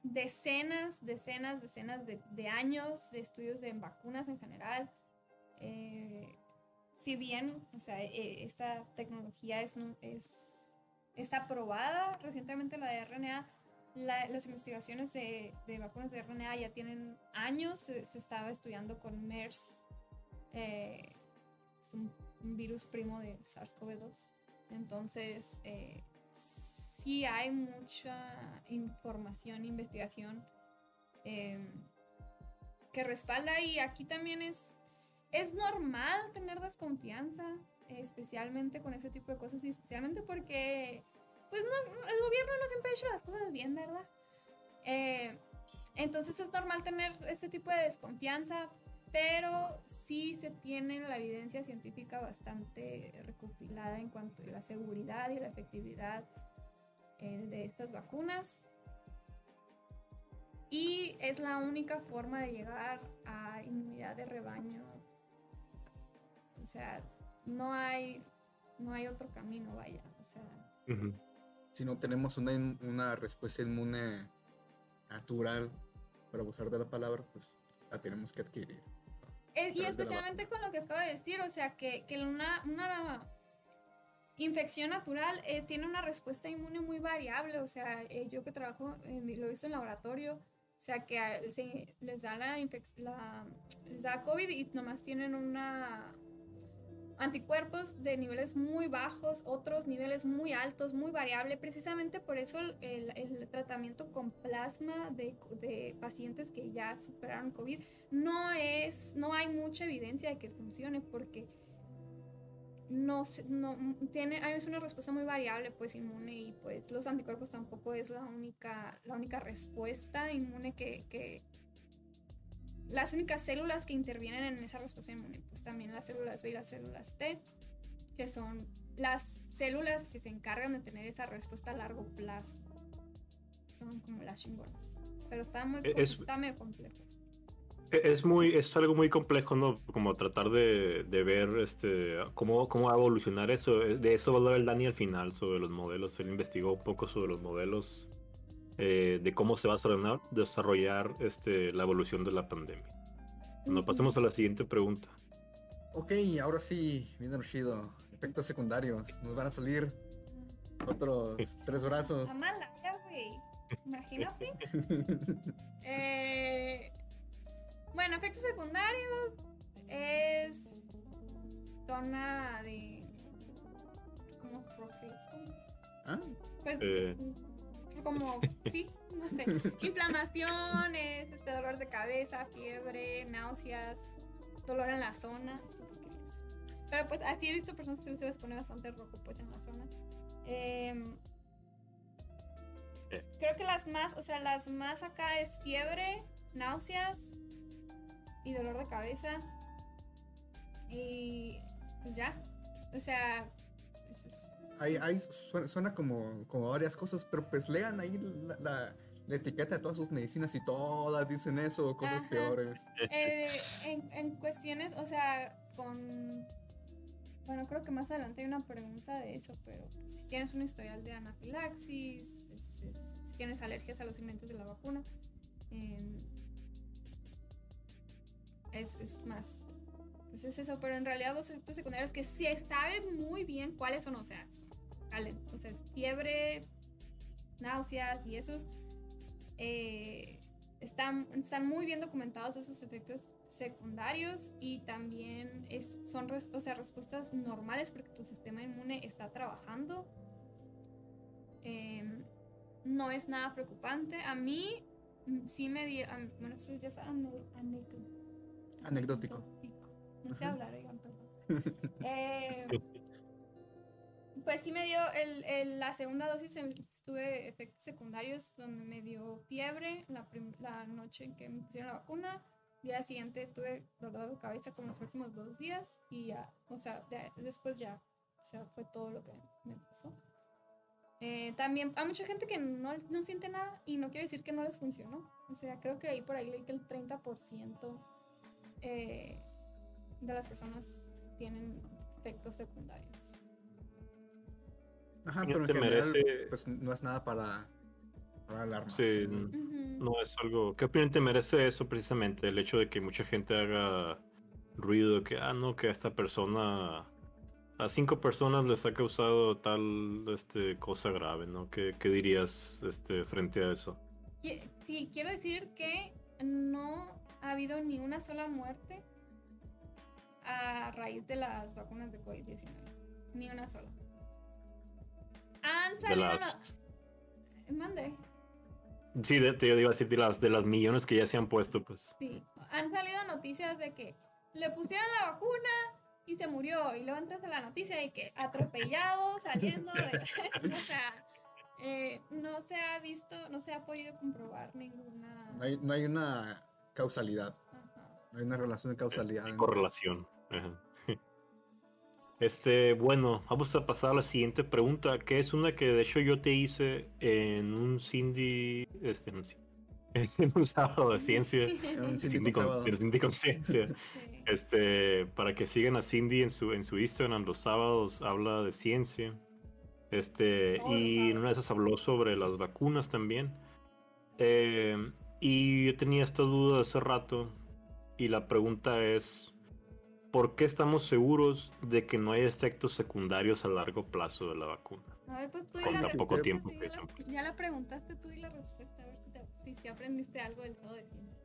decenas, decenas, decenas de, de años de estudios de vacunas en general. eh, si bien, o sea, eh, esta tecnología es, es, es aprobada recientemente la de RNA, la- las investigaciones de, de vacunas de RNA ya tienen años, se, se estaba estudiando con MERS, eh, es un, un virus primo de SARS-CoV-2. Entonces, eh, sí hay mucha información, investigación eh, que respalda y aquí también es, es normal tener desconfianza, especialmente con ese tipo de cosas y especialmente porque pues no, el gobierno no siempre ha hecho las cosas bien, ¿verdad? Eh, entonces es normal tener este tipo de desconfianza, pero sí se tiene la evidencia científica bastante recopilada en cuanto a la seguridad y la efectividad eh, de estas vacunas. Y es la única forma de llegar a inmunidad de rebaño. O sea, no hay, no hay otro camino, vaya. O sea, Si no tenemos una, una respuesta inmune natural, para abusar de la palabra, pues la tenemos que adquirir. y especialmente con lo que acabo de decir, o sea, que, que una, una, infección natural eh, tiene una respuesta inmune muy variable, o sea, eh, yo que trabajo, lo he visto en laboratorio, o sea, que les da la, la les da COVID y nomás tienen una anticuerpos de niveles muy bajos, otros niveles muy altos, muy variable. Precisamente por eso el, tratamiento con plasma de, pacientes que ya superaron COVID no es, no hay mucha evidencia de que funcione porque no, no tiene, hay una respuesta muy variable pues inmune y pues los anticuerpos tampoco es la única, la única respuesta inmune que las únicas células que intervienen en esa respuesta inmune, pues también las células B y las células T, que son las células que se encargan de tener esa respuesta a largo plazo. Son como las chingonas. Pero está muy e-, está medio complejo. Es muy, es algo muy complejo, ¿no? Como tratar de, de, ver este cómo, cómo va a evolucionar eso. De eso va a hablar el Dani al final, sobre los modelos. Él investigó un poco sobre los modelos eh, de cómo se va a desarrollar, este, la evolución de la pandemia. Bueno, pasemos a la siguiente pregunta. Ok, ahora sí, viene chido. Efectos secundarios. Nos van a salir otros tres brazos. Imagínate. eh, bueno, efectos secundarios es zona de como ¿Ah? Pues eh. Como sí, no sé, inflamaciones, este dolor de cabeza, fiebre, náuseas, dolor en la zona, pero pues así he visto personas que se les pone bastante rojo pues en la zona. Em, eh. Creo que las más, o sea, las más acá es fiebre, náuseas, y dolor de cabeza. Y pues ya. O sea. Ahí, ahí suena, como, como varias cosas, pero pues lean ahí la, la, etiqueta de todas sus medicinas y todas dicen eso, cosas peores. Eh, en, en cuestiones, o sea, con bueno, creo que más adelante hay una pregunta de eso, pero pues, si tienes un historial de anafilaxis, pues, si tienes alergias a los alimentos de la vacuna, eh, es, más, pues es eso, pero en realidad los efectos secundarios que sí sabe muy bien cuáles son, o sea, o sea, es fiebre, náuseas y eso, eh, están, están muy bien documentados esos efectos secundarios y también es, son o sea, respuestas normales porque tu sistema inmune está trabajando. Em, no es nada preocupante. A mí mm, sí me dio, bueno, eso ya es Anecdótico. No sé hablar, oigan, perdón. Eh, pues sí me dio el, la segunda dosis, tuve efectos secundarios donde me dio fiebre la, la noche en que me pusieron la vacuna. Día siguiente tuve dolor de cabeza como los últimos dos días y ya, o sea, después ya, o sea, fue todo lo que me pasó. Eh, también hay mucha gente que no, no siente nada y no quiere decir que no les funcionó. O sea, creo que ahí por ahí leí que el 30% eh, de las personas tienen efectos secundarios. Ajá, pero en general, pues no es nada para, para. Sí, ¿no? es algo. ¿Qué opinión te merece eso precisamente? El hecho de que mucha gente haga ruido, que, ah, no, que a esta persona, a cinco personas les ha causado tal este, cosa grave, ¿no? ¿Qué, qué dirías este, frente a eso? Sí, quiero decir que no ha habido ni una sola muerte a raíz de las vacunas de COVID-19. Ni una sola. Han salido. Mande. Sí, te iba a decir de las, de las millones que ya se han puesto, pues. Sí, han salido noticias de que le pusieron la vacuna y se murió. Y luego entras a la noticia de que atropellado saliendo de. o sea, eh, no se ha visto, no se ha podido comprobar ninguna. no hay una causalidad. Hay una relación de causalidad. Y correlación. Ajá. Este, bueno, vamos a pasar a la siguiente pregunta, que es una que de hecho yo te hice en un Cindy, este, en un, en un sábado de ciencia, Sí. Un Cindy, Cindy con con, sábado. de Cindy con ciencia. Sí. Este, para que sigan a Cindy en su, en su Instagram, los sábados habla de ciencia. Este, los y en una de esas habló sobre las vacunas también. Eh, y yo tenía esta duda hace rato. Y la pregunta es: ¿por qué estamos seguros de que no hay efectos secundarios a largo plazo de la vacuna? A ver, pues tú Con la poco respuesta, tiempo que ya la- puesto. Ya la preguntaste tú y la respuesta, a ver si, te, si, si aprendiste algo del todo de ciencia.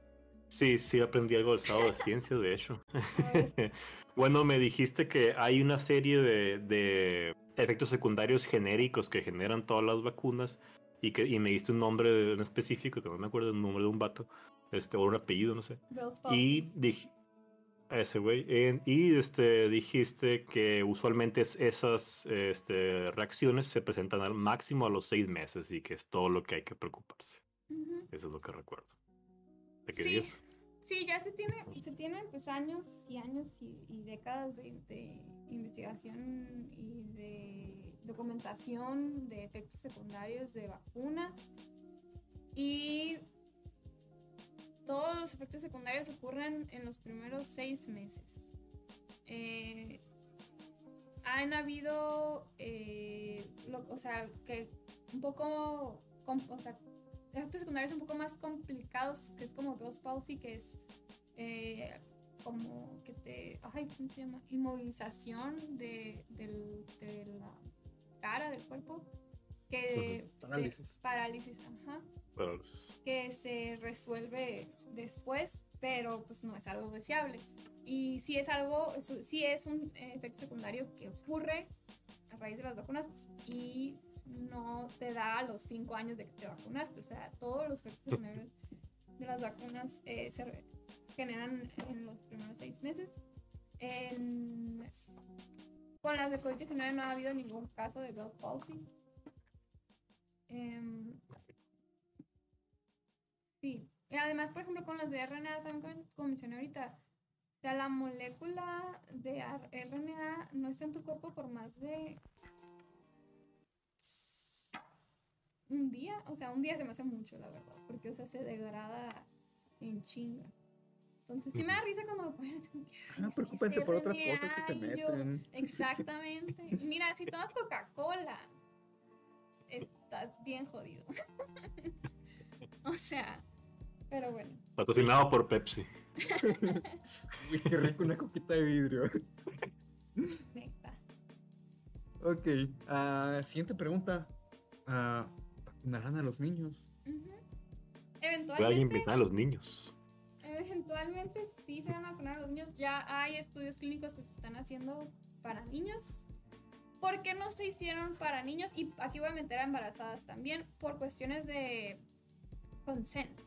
Sí, sí, aprendí algo del sábado de ciencia, de hecho. Bueno, me dijiste que hay una serie de, de efectos secundarios genéricos que generan todas las vacunas y que y me diste un nombre en específico, que no me acuerdo el nombre de un vato, este, o un apellido, no sé. Y dije, ese güey, y este, dijiste que usualmente es- esas este, reacciones se presentan al máximo a los seis meses y que es todo lo que hay que preocuparse. Ujú. Eso es lo que recuerdo. ¿De qué Sí. Sí, ya se tiene, se tienen pues años y años y, y décadas de, de investigación y de documentación de efectos secundarios de vacunas. Y todos los efectos secundarios ocurren en los primeros seis meses. Eh, han habido, eh, lo- o sea, que un poco, com- o sea, efectos secundarios un poco más complicados, que es como palsy, que es eh, como que te, ay, ¿cómo se llama? Inmovilización de, del- de la cara, del cuerpo, que Parálisis. parálisis, ajá, Pero- que se resuelve después, pero pues no es algo deseable. Y si es algo, sí es un efecto secundario que ocurre a raíz de las vacunas y no te da a los cinco años de que te vacunaste. O sea, todos los efectos secundarios de las vacunas eh, se generan en los primeros seis meses. En- con las de COVID-19 no ha habido ningún caso de Bell's palsy. Em, sí. Y además, por ejemplo, con las de RNA, también como- mencioné ahorita, o sea, la molécula de RNA no está en tu cuerpo por más de un día. O sea, un día se me hace mucho, la verdad, porque, o sea, se degrada en chinga. Entonces, sí me da risa cuando lo ponen así como que, "Ay, Ah, preocúpense por otras cosas que se RNA", y yo, meten. Exactamente. Mira, si tomas Coca-Cola, estás bien jodido. o sea, pero bueno. Patrocinado por Pepsi. Uy, qué rico una coquita de vidrio. Neta. Ok, ah, siguiente pregunta. Ah, ¿Vacunarán a los niños? Ujú. Voy a Eventualmente, invitar a los niños. eventualmente sí se van a vacunar a los niños. Ya hay estudios clínicos que se están haciendo para niños. ¿Por qué no se hicieron para niños? Y aquí voy a meter a embarazadas también por cuestiones de consent.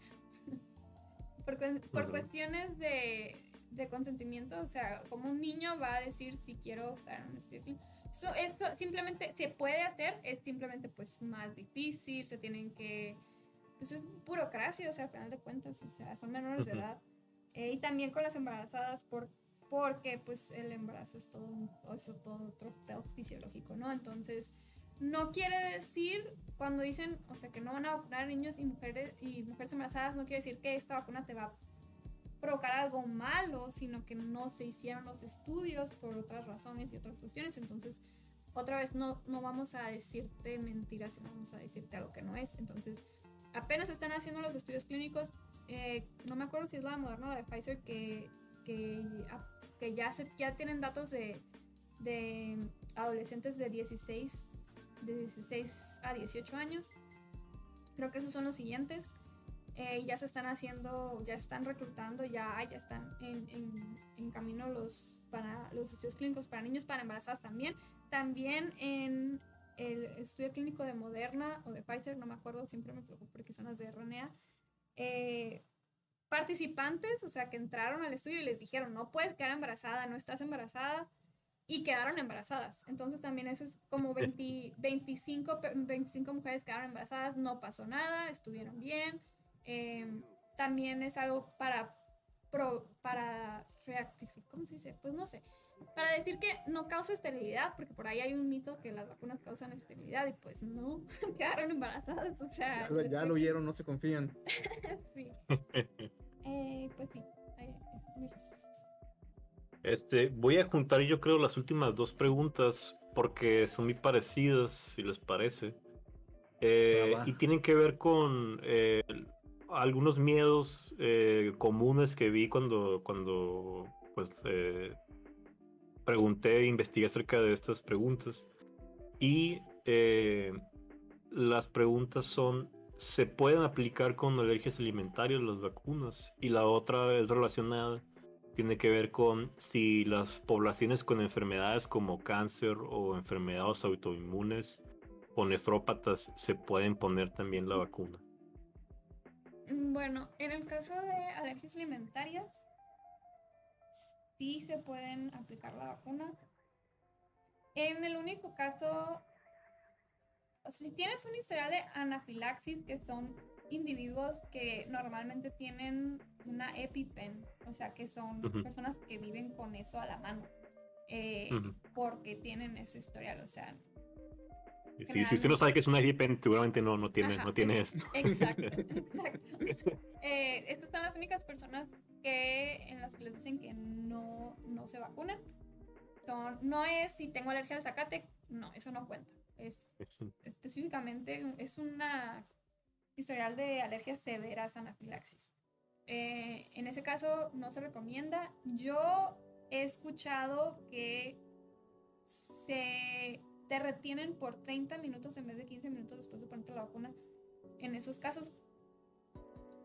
Por, por cuestiones de, de consentimiento, o sea, como un niño va a decir si quiero estar en un estudio clínico. Eso, esto simplemente se puede hacer, es simplemente pues más difícil, se tienen que pues es burocracia, o sea, al final de cuentas, o sea, son menores de Ujú. edad. Eh, y también con las embarazadas, por, porque pues el embarazo es todo, eso, todo otro pedo fisiológico, ¿no? Entonces, no quiere decir, cuando dicen, o sea, que no van a vacunar niños y mujeres, y mujeres embarazadas, no quiere decir que esta vacuna te va a provocar algo malo, sino que no se hicieron los estudios por otras razones y otras cuestiones. Entonces, otra vez, no, no vamos a decirte mentiras, sino vamos a decirte algo que no es. Entonces, apenas están haciendo los estudios clínicos. eh, no me acuerdo si es la de Moderna o la de Pfizer que, que ya, se, ya tienen datos de, de adolescentes de 16, de 16 a 18 años. Creo que esos son los siguientes. Eh, ya se están haciendo, ya están reclutando, ya, ya están en, en- camino los, para, los estudios clínicos para niños, para embarazadas también. También en el estudio clínico de Moderna o de Pfizer, no me acuerdo, siempre me preocupo porque son las de RNA. eh, participantes, o sea, que entraron al estudio y les dijeron, no puedes quedar embarazada, no estás embarazada, y quedaron embarazadas. Entonces también eso es como 20 25, pe- 25 mujeres quedaron embarazadas, no pasó nada, estuvieron bien. Eh, también es algo para para reactificar, ¿cómo se dice? Pues no sé, para decir que no causa esterilidad, porque por ahí hay un mito que las vacunas causan esterilidad y pues no, quedaron embarazadas, o sea... Ya, lo oyeron, no se confían. sí. Eh, pues sí, esa es mi respuesta. Este, voy a juntar yo creo las últimas dos preguntas porque son muy parecidas, si les parece. Eh, y tienen que ver con eh, algunos miedos eh, comunes que vi cuando, cuando pues, pregunté e investigué acerca de estas preguntas. Y las preguntas son, ¿se pueden aplicar con alergias alimentarias las vacunas? Y la otra es relacionada tiene que ver con si las poblaciones con enfermedades como cáncer o enfermedades autoinmunes o nefrópatas se pueden poner también la vacuna. Mm, bueno, en el caso de alergias alimentarias, sí se pueden aplicar la vacuna. En el único caso, si tienes un historial de anafilaxis, que son individuos que normalmente tienen una EpiPen, o sea, que son personas que viven con eso a la mano, eh, porque tienen ese historial, o sea. si usted no sabe que es una EpiPen, seguramente no, no tiene, no tiene esto. Exacto, exacto. Eh, estas son las únicas personas que en las que les dicen que no, no se vacunan. Son, no es si tengo alergia al zacate, no, eso no cuenta. Es específicamente, es una historial de alergias severas anafilaxis. Eh, en ese caso no se recomienda. Yo he escuchado que se te retienen por 30 minutos en vez de 15 minutos después de ponerte la vacuna. En esos casos,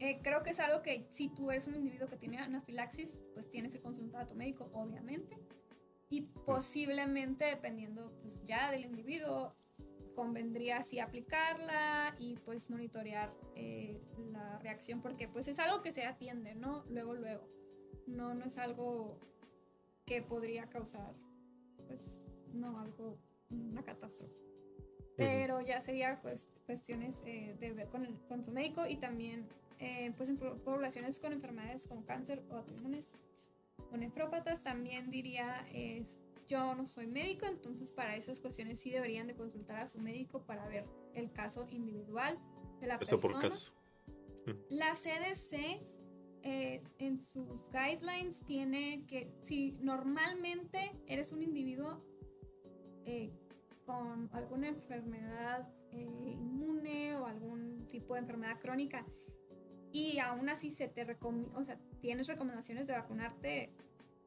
eh, creo que es algo que si tú eres un individuo que tiene anafilaxis, pues tienes que consultar a tu médico, obviamente. Y posiblemente, dependiendo pues, ya del individuo, convendría así aplicarla y pues monitorear eh, la reacción porque pues es algo que se atiende, ¿no? Luego, luego. No, no es algo que podría causar, pues, no, algo, una catástrofe. Pero ya sería pues cuestiones eh, de ver con, el, con tu médico y también eh, pues en poblaciones con enfermedades como cáncer o autoinmunes o nefrópatas también diría es yo no soy médico, entonces para esas cuestiones sí deberían de consultar a su médico para ver el caso individual de la persona. Por caso. Mm. La CDC eh, en sus guidelines tiene que, si normalmente eres un individuo eh, con alguna enfermedad eh, inmune o algún tipo de enfermedad crónica y aún así se te recomienda, o sea, tienes recomendaciones de vacunarte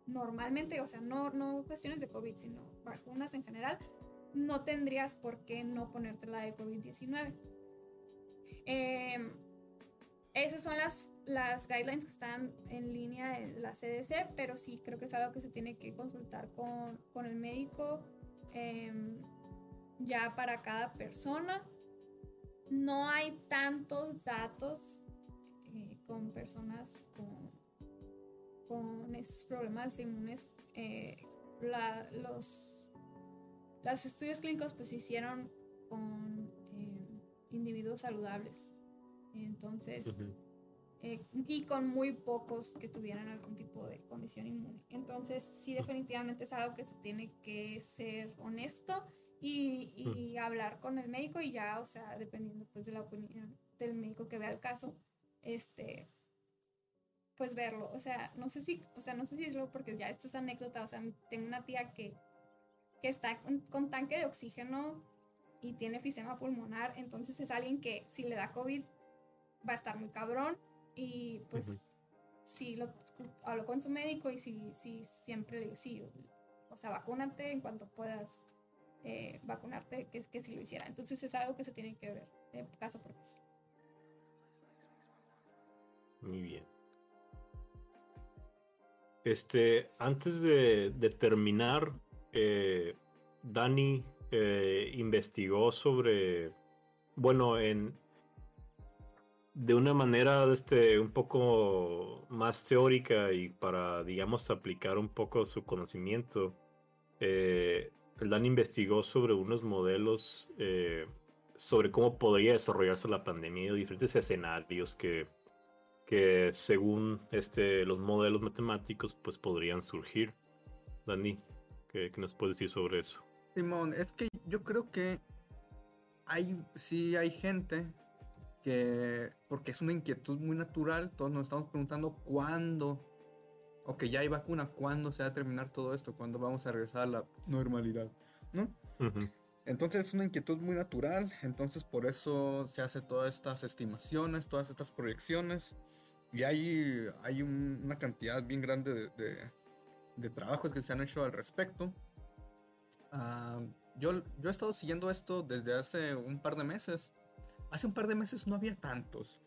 normalmente, o sea, no, no cuestiones de COVID, sino vacunas en general, no tendrías por qué no ponerte la de COVID-19. Em, esas son las, las guidelines que están en línea en la CDC, pero sí creo que es algo que se tiene que consultar con, con el médico em, ya para cada persona. No hay tantos datos eh, con personas con con esos problemas inmunes, eh, los, los estudios clínicos pues se hicieron con eh, individuos saludables. Entonces, eh, y con muy pocos que tuvieran algún tipo de condición inmune. Entonces, sí, definitivamente es algo que se tiene que ser honesto y, y hablar con el médico y ya, o sea, dependiendo pues de la opinión del médico que vea el caso, este, pues verlo. O sea, no sé si, o sea, no sé si lo porque ya esto es anécdota, o sea, tengo una tía que, que está con, tanque de oxígeno y tiene fisema pulmonar, entonces es alguien que si le da COVID va a estar muy cabrón y pues si lo hablo con su médico y si, si siempre le digo, sí, o sea, vacúnate en cuanto puedas eh, vacunarte, que, que si lo hiciera. Entonces es algo que se tiene que ver de caso por caso. Muy bien. Este, antes de, terminar, eh, Dani eh, investigó sobre, bueno, en de una manera este, un poco más teórica y para, digamos, aplicar un poco su conocimiento. Eh, Dani investigó sobre unos modelos sobre cómo podría desarrollarse la pandemia y diferentes escenarios que que según este, los modelos matemáticos pues podrían surgir. Dani, ¿qué, qué nos puedes decir sobre eso? Simón, es que yo creo que hay, sí hay gente que, porque es una inquietud muy natural, todos nos estamos preguntando cuándo, o que ya hay vacuna, cuándo se va a terminar todo esto, cuándo vamos a regresar a la normalidad, ¿no? Entonces es una inquietud muy natural, entonces por eso se hace todas estas estimaciones, todas estas proyecciones, y hay, hay una cantidad bien grande de, de, trabajos que se han hecho al respecto. Ah, yo, yo he estado siguiendo esto desde hace un par de meses. Hace un par de meses no había tantos.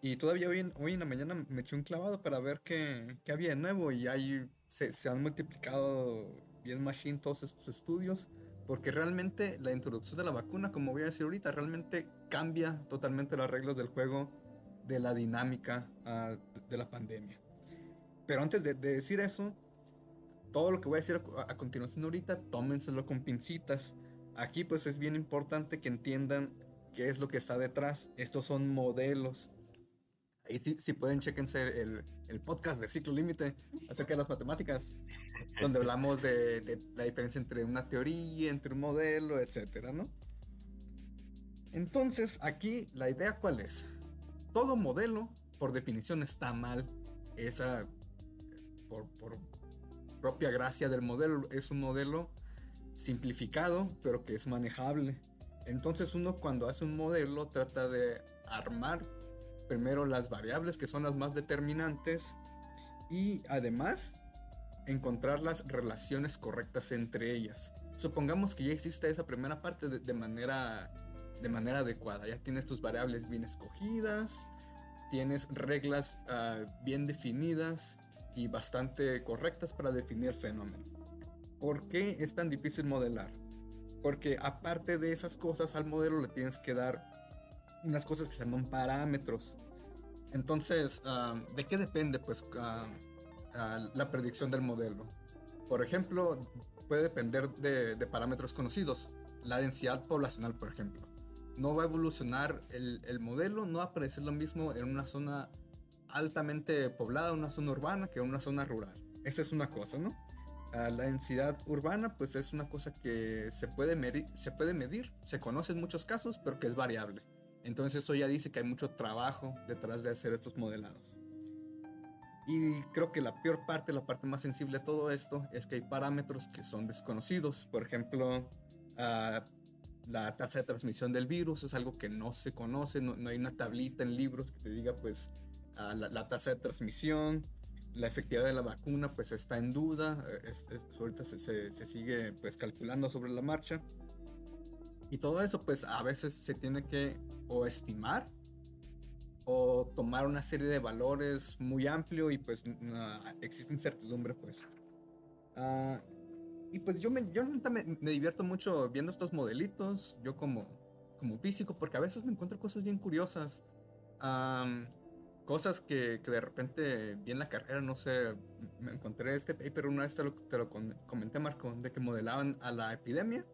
Y todavía hoy hoy en la mañana me eché un clavado para ver qué, qué había de nuevo. Y ahí se, se, han multiplicado bien machine todos estos estudios. Porque realmente la introducción de la vacuna, como voy a decir ahorita, realmente cambia totalmente las reglas del juego de la dinámica uh, de la pandemia. Pero antes de, de decir eso, todo lo que voy a decir a, continuación ahorita, tómenselo con pincitas. Aquí pues es bien importante que entiendan qué es lo que está detrás. Estos son modelos. Ahí sí, si pueden, chequense el, el, podcast de Ciclo Límite acerca de las matemáticas, donde hablamos de, de, la diferencia entre una teoría, entre un modelo, etcétera, ¿no? Entonces, aquí la idea cuál es? Todo modelo, por definición, está mal. Esa, por, por propia gracia del modelo. Es un modelo simplificado, pero que es manejable. Entonces uno cuando hace un modelo trata de armar primero las variables que son las más determinantes y además encontrar las relaciones correctas entre ellas. Supongamos que ya existe esa primera parte de, manera, de manera adecuada. Ya tienes tus variables bien escogidas, tienes reglas ah, bien definidas y bastante correctas para definir fenómeno. ¿Por qué es tan difícil modelar? Porque aparte de esas cosas al modelo le tienes que dar unas cosas que se llaman parámetros. Entonces, ah, ¿de qué depende pues ah, ah, la predicción del modelo? Por ejemplo, puede depender de, parámetros conocidos. La densidad poblacional, por ejemplo. No va a evolucionar el, el modelo, no va a aparecer lo mismo en una zona altamente poblada, una zona urbana, que una zona rural. Esa es una cosa, ¿no? la densidad urbana, pues es una cosa que se puede, se puede medir, se conoce en muchos casos, pero que es variable. Entonces eso ya dice que hay mucho trabajo detrás de hacer estos modelados. Y creo que la peor parte, la parte más sensible de todo esto, es que hay parámetros que son desconocidos. Por ejemplo, la tasa de transmisión del virus es algo que no se conoce, no, hay una tablita en libros que te diga, pues, la, tasa de transmisión, la efectividad de la vacuna pues está en duda, es, ahorita se, se, sigue pues calculando sobre la marcha. Y todo eso pues a veces se tiene que o estimar o tomar una serie de valores muy amplio y pues existe incertidumbre pues. Ah, y pues yo, me, yo me, me, divierto mucho viendo estos modelitos, yo como, como físico, porque a veces me encuentro cosas bien curiosas cosas que, que, de repente vi en la carrera, no sé, me encontré este paper una vez te lo, te lo comenté Marco, de que modelaban a la epidemia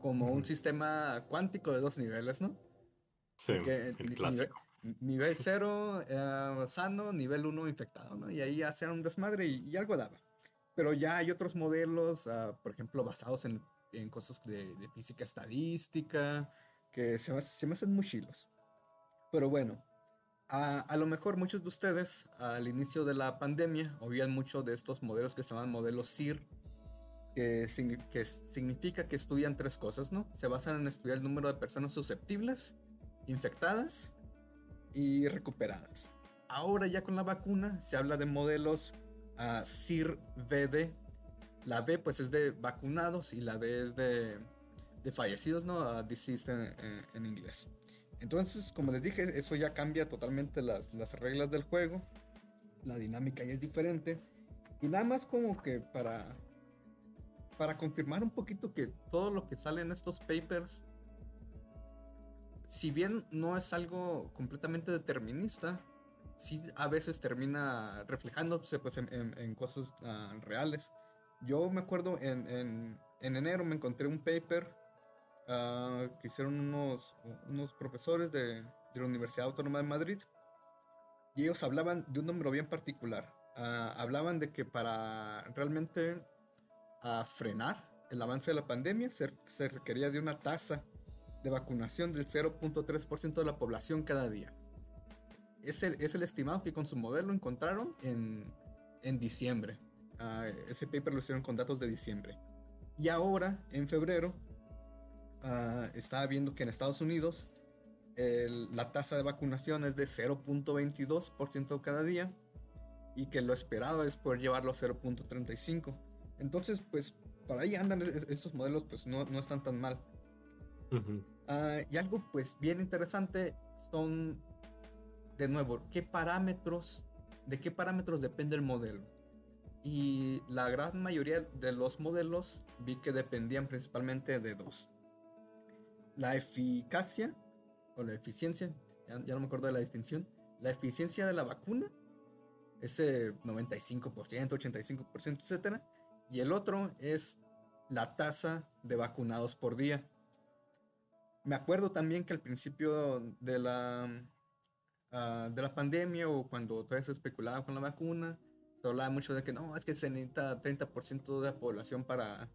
como un sistema cuántico de dos niveles, ¿no? Sí, el clásico. Nivel, 0 eh, sano, nivel 1 infectado, ¿no? Y ahí hacían un desmadre y, algo daba. Pero ya hay otros modelos, uh, por ejemplo, basados en, en cosas de, de, física estadística, que se, se me hacen muy chilos. Pero bueno, a, lo mejor muchos de ustedes al inicio de la pandemia oían mucho de estos modelos que se llaman modelos CIR, que, que, significa que estudian tres cosas, ¿no? Se basan en estudiar el número de personas susceptibles, infectadas y recuperadas. Ahora ya con la vacuna se habla de modelos uh, CIR-VD. La B pues es de vacunados y la D es de, de fallecidos, ¿no? Uh, deceased en, en inglés. Entonces, como les dije, eso ya cambia totalmente las, las reglas del juego. La dinámica ya es diferente. Y nada más como que para, para confirmar un poquito que todo lo que sale en estos papers, si bien no es algo completamente determinista, sí a veces termina reflejándose pues, en, en, cosas uh, reales. Yo me acuerdo en, en, en enero me encontré un paper que hicieron unos, unos profesores de, de, la Universidad Autónoma de Madrid y ellos hablaban de un número bien particular. Ah, hablaban de que para realmente ah, frenar el avance de la pandemia se, requería de una tasa de vacunación del 0.3% de la población cada día. Es el, es el, estimado que con su modelo encontraron en, en diciembre. Uh, ese paper lo hicieron con datos de diciembre. Y ahora, en febrero, uh, estaba viendo que en Estados Unidos la tasa de vacunación es de 0.22% cada día y que lo esperado es poder llevarlo a 0.35. Entonces, pues, por ahí andan estos modelos, pues no, no están tan mal. Uh, y algo, pues, bien interesante son, de nuevo, qué parámetros, de qué parámetros depende el modelo. Y la gran mayoría de los modelos vi que dependían principalmente de dos. La eficacia o la eficiencia, ya, no me acuerdo de la distinción, la eficiencia de la vacuna, ese 95%, 85%, etc. Y el otro es la tasa de vacunados por día. Me acuerdo también que al principio de la, uh, de la pandemia o cuando todavía se especulaba con la vacuna, se hablaba mucho de que no, es que se necesita 30% de la población para,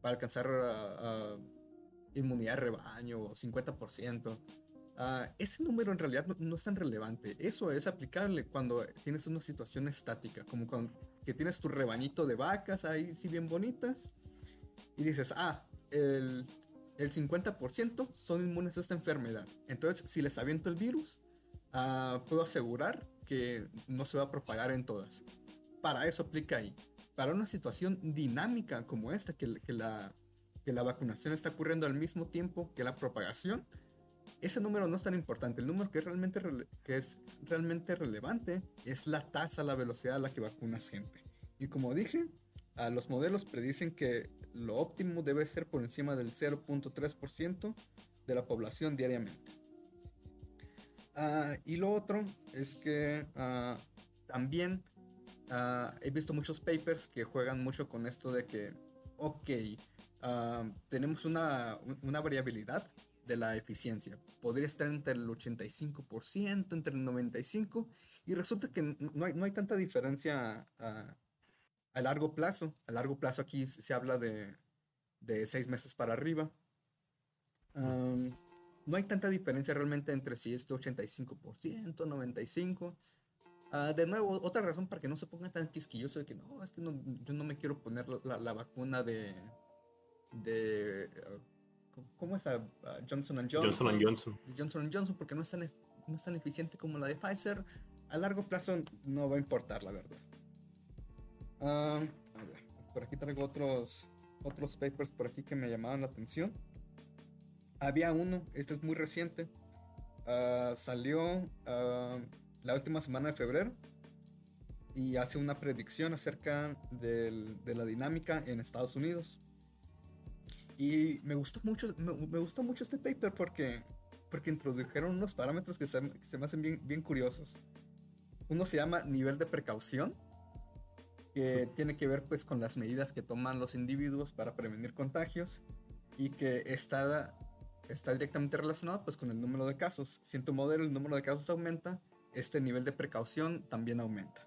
para alcanzar uh, uh, inmunidad de rebaño o 50%. Uh, ese número en realidad no, es tan relevante. Eso es aplicable cuando tienes una situación estática, como cuando que tienes tu rebañito de vacas ahí sí bien bonitas y dices, ah, el, el 50% son inmunes a esta enfermedad. Entonces, si les aviento el virus, uh, puedo asegurar que no se va a propagar en todas. Para eso aplica ahí. Para una situación dinámica como esta, que, que, la, que la vacunación está ocurriendo al mismo tiempo que la propagación, ese número no es tan importante. El número que es realmente, que es realmente relevante es la tasa, la velocidad a la que vacunas gente. Y como dije, a los modelos predicen que lo óptimo debe ser por encima del 0.3% de la población diariamente. Uh, y lo otro es que uh, también uh, he visto muchos papers que juegan mucho con esto de que, ok, tenemos una, una variabilidad de la eficiencia. Podría estar entre el 85%, entre el 95%, y resulta que no hay, no hay tanta diferencia a, a, largo plazo. A largo plazo aquí se habla de, de seis meses para arriba. no hay tanta diferencia realmente entre si es de 85%, 95%. Uh, de nuevo, otra razón para que no se ponga tan quisquilloso de que no, es que no, yo no me quiero poner la, la vacuna de, de ¿Cómo es? Johnson Johnson. Johnson Johnson. Johnson Johnson, porque no es, tan, no es tan eficiente como la de Pfizer. A largo plazo no va a importar, la verdad. a ver, por aquí traigo otros, otros papers por aquí que me llamaban la atención. Había uno, este es muy reciente. Uh, salió uh, la última semana de febrero y hace una predicción acerca del, de la dinámica en Estados Unidos. Y me gustó mucho, me, me, gustó mucho este paper porque, porque introdujeron unos parámetros que se, se me hacen bien, bien curiosos. Uno se llama nivel de precaución, que tiene que ver pues con las medidas que toman los individuos para prevenir contagios y que está, está directamente relacionado pues con el número de casos. Si en tu modelo el número de casos aumenta, este nivel de precaución también aumenta.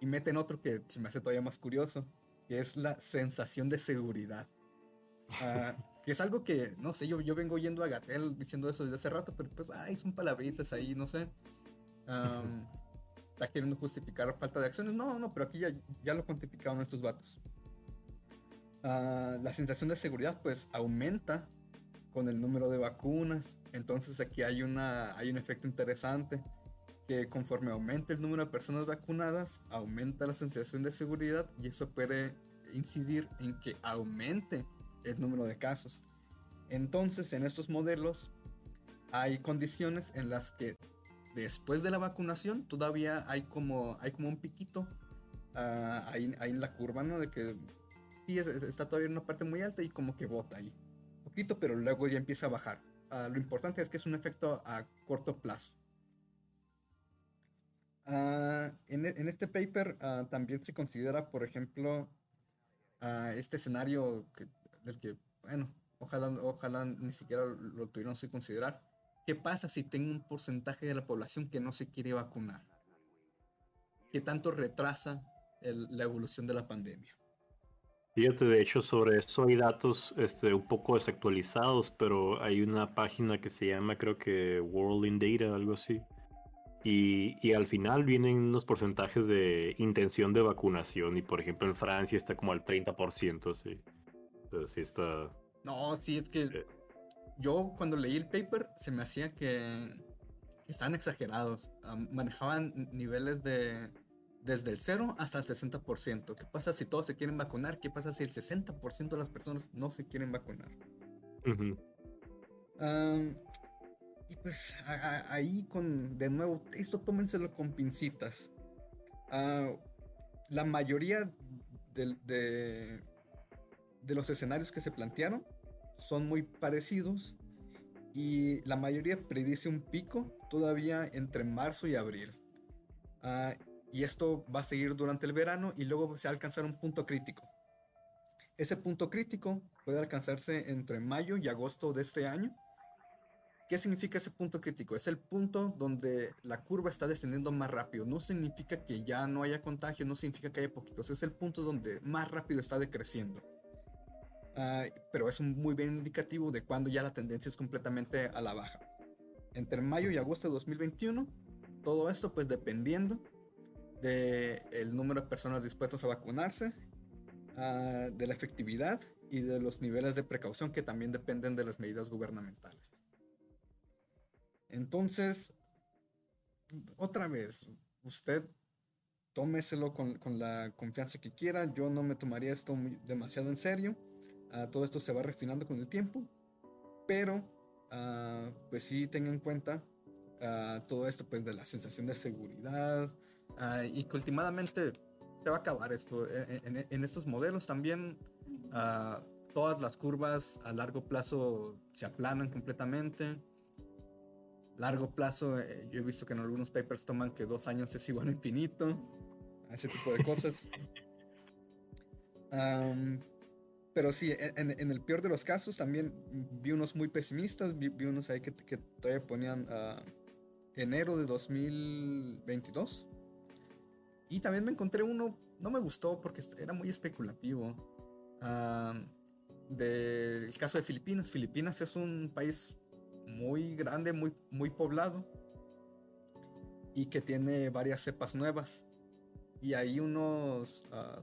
Y meten otro que se me hace todavía más curioso, que es la sensación de seguridad. Ah, que es algo que, no sé, yo, yo vengo yendo a Gatel diciendo eso desde hace rato, pero pues, ay, son palabritas ahí, no sé. está queriendo justificar falta de acciones. No, no, pero aquí ya, ya lo cuantificaron estos vatos. Ah, la sensación de seguridad, pues, aumenta con el número de vacunas. Entonces aquí hay, una, hay un efecto interesante que conforme aumenta el número de personas vacunadas, aumenta la sensación de seguridad y eso puede incidir en que aumente el número de casos. Entonces, en estos modelos hay condiciones en las que después de la vacunación todavía hay como, hay como un piquito uh, ahí, en la curva, ¿no? De que sí está todavía en una parte muy alta y como que bota ahí. Poquito, pero luego ya empieza a bajar. Uh, lo importante es que es un efecto a corto plazo. Uh, en, en, este paper también se considera, por ejemplo, este escenario que del que, bueno, ojalá, ojalá ni siquiera lo tuvieron que considerar. ¿Qué pasa si tengo un porcentaje de la población que no se quiere vacunar? qué tanto retrasa la evolución de la pandemia. Fíjate, de hecho, sobre eso hay datos este, un poco desactualizados, pero hay una página que se llama, creo que World in Data, algo así. Y, y, al final vienen unos porcentajes de intención de vacunación. Y por ejemplo, en Francia está como al 30%, sí. Sí está. No, sí, es que eh. yo cuando leí el paper se me hacía que están exagerados. manejaban niveles de desde el 0 hasta el 60%. ¿Qué pasa si todos se quieren vacunar? ¿Qué pasa si el 60% de las personas no se quieren vacunar? y pues ahí con, de nuevo, esto tómenselo con pincitas. Ah, la mayoría de, de, de los escenarios que se plantearon son muy parecidos y la mayoría predice un pico todavía entre marzo y abril. Uh, y esto va a seguir durante el verano y luego se va a alcanzar un punto crítico. Ese punto crítico puede alcanzarse entre mayo y agosto de este año. ¿Qué significa ese punto crítico? Es el punto donde la curva está descendiendo más rápido. No significa que ya no haya contagio, no significa que haya poquitos. Es el punto donde más rápido está decreciendo. Ah, pero es un muy bien indicativo de cuando ya la tendencia es completamente a la baja. Entre mayo y agosto de 2021, todo esto pues dependiendo de el número de personas dispuestas a vacunarse, ah, de la efectividad y de los niveles de precaución que también dependen de las medidas gubernamentales. Entonces, otra vez, usted tómeselo con, con, la confianza que quiera. Yo no me tomaría esto demasiado en serio. Ah, todo esto se va refinando con el tiempo. Pero, ah, pues sí, tenga en cuenta todo esto pues de la sensación de seguridad, y que últimamente se va a acabar esto. E, e, en, estos modelos también uh, todas las curvas a largo plazo se aplanan completamente. Largo plazo, eh, yo he visto que en algunos papers toman que dos años es igual a infinito, ese tipo de cosas. pero sí, e, en, el peor de los casos también vi unos muy pesimistas, vi, unos ahí que, que todavía ponían uh, enero de 2022 y también me encontré uno, no me gustó porque era muy especulativo. del caso de Filipinas. Filipinas es un país muy grande, muy, muy poblado y que tiene varias cepas nuevas. Y hay unos... Uh,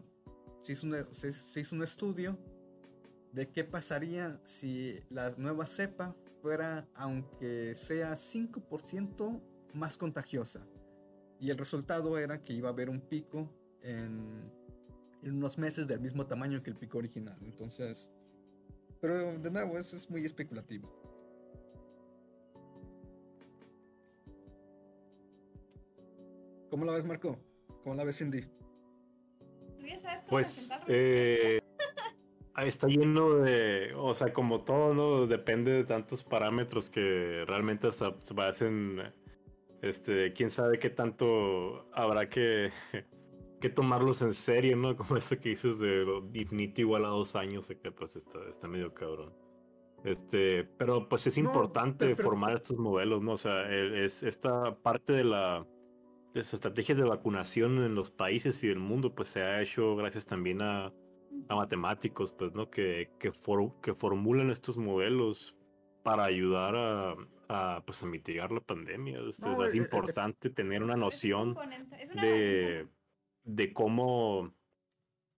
se, hizo un, se, hizo un estudio de qué pasaría si la nueva cepa fuera, aunque sea 5% más contagiosa. Y el resultado era que iba a haber un pico en, unos meses del mismo tamaño que el pico original. Entonces, pero de nuevo, eso es muy especulativo. ¿Cómo la ves, Marco? ¿Cómo la ves, Cindy? Pues, eh, está lleno de, o sea, como todo, ¿no? Depende de tantos parámetros que realmente hasta se hacen este, quién sabe qué tanto habrá que, que tomarlos en serio, ¿no? Como eso que dices de infinito igual a dos años, que pues está, está medio cabrón. Este, pero pues es importante formar estos modelos, ¿no? O sea, es esta parte de la las estrategias de vacunación en los países y del mundo, pues se ha hecho gracias también a, a matemáticos, pues, ¿no? Que, que, que formulan estos modelos para ayudar a, a, pues, a mitigar la pandemia. es, e, e, importante tener una noción de, de cómo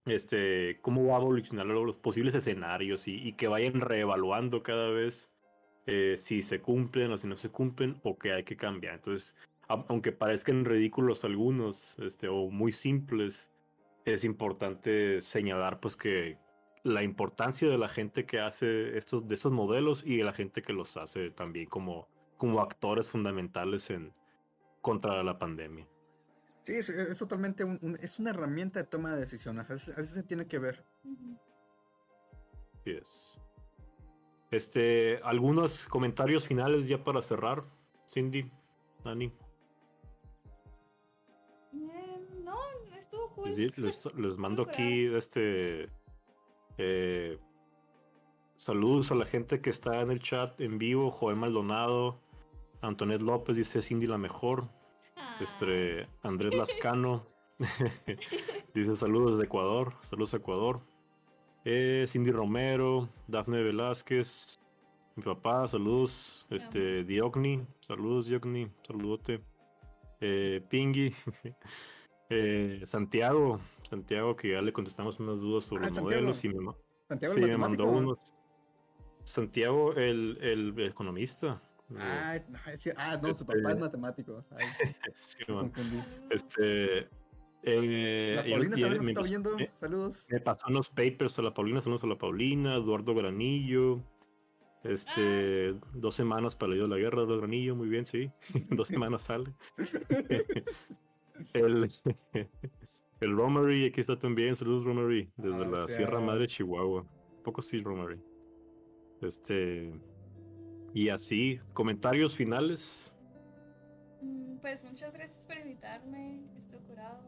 este, cómo va a evolucionar los posibles escenarios y, que vayan reevaluando cada vez eh, si se cumplen o si no se cumplen o que hay que cambiar. Entonces, aunque parezcan ridículos algunos este, o muy simples, es importante señalar pues que la importancia de la gente que hace estos, de estos modelos y de la gente que los hace también como, como actores fundamentales en contra la pandemia. Sí, es, totalmente es una herramienta de toma de decisiones, así, se tiene que ver. Sí es. Este, algunos comentarios finales ya para cerrar, Cindy, Nani. Les, mando aquí este eh, saludos a la gente que está en el chat en vivo, Joel Maldonado, Antonet López dice Cindy la mejor, este, Andrés Lascano, Dice saludos de Ecuador, saludos a Ecuador. Eh, Cindy Romero, Dafne Velázquez, mi papá, saludos. Este, Diogni, saludos Diogni, saludote. Eh, Pingui, eh, Santiago, Santiago, que ya le contestamos unas dudas sobre Ah, los Santiago. modelos y me, Santiago sí, el me mandó unos. Santiago, el, el economista. Ah, es- no, es- ah, no, su Este- papá es matemático. Ay, Sí, me man. confundí. Este. eh, La Paulina también nos me está oyendo. Saludos. Me pasó unos papers a la Paulina, saludos a la Paulina, Eduardo Granillo. Este, dos semanas para el de la guerra, Eduardo Granillo, muy bien, sí. dos semanas sale. el, el Romery, aquí está también, saludos Romery, desde Ah, o la sea- Sierra Madre, Chihuahua. Poco sí, Romery. Este, y así, comentarios finales. Mm, Pues muchas gracias por invitarme. Estoy curado.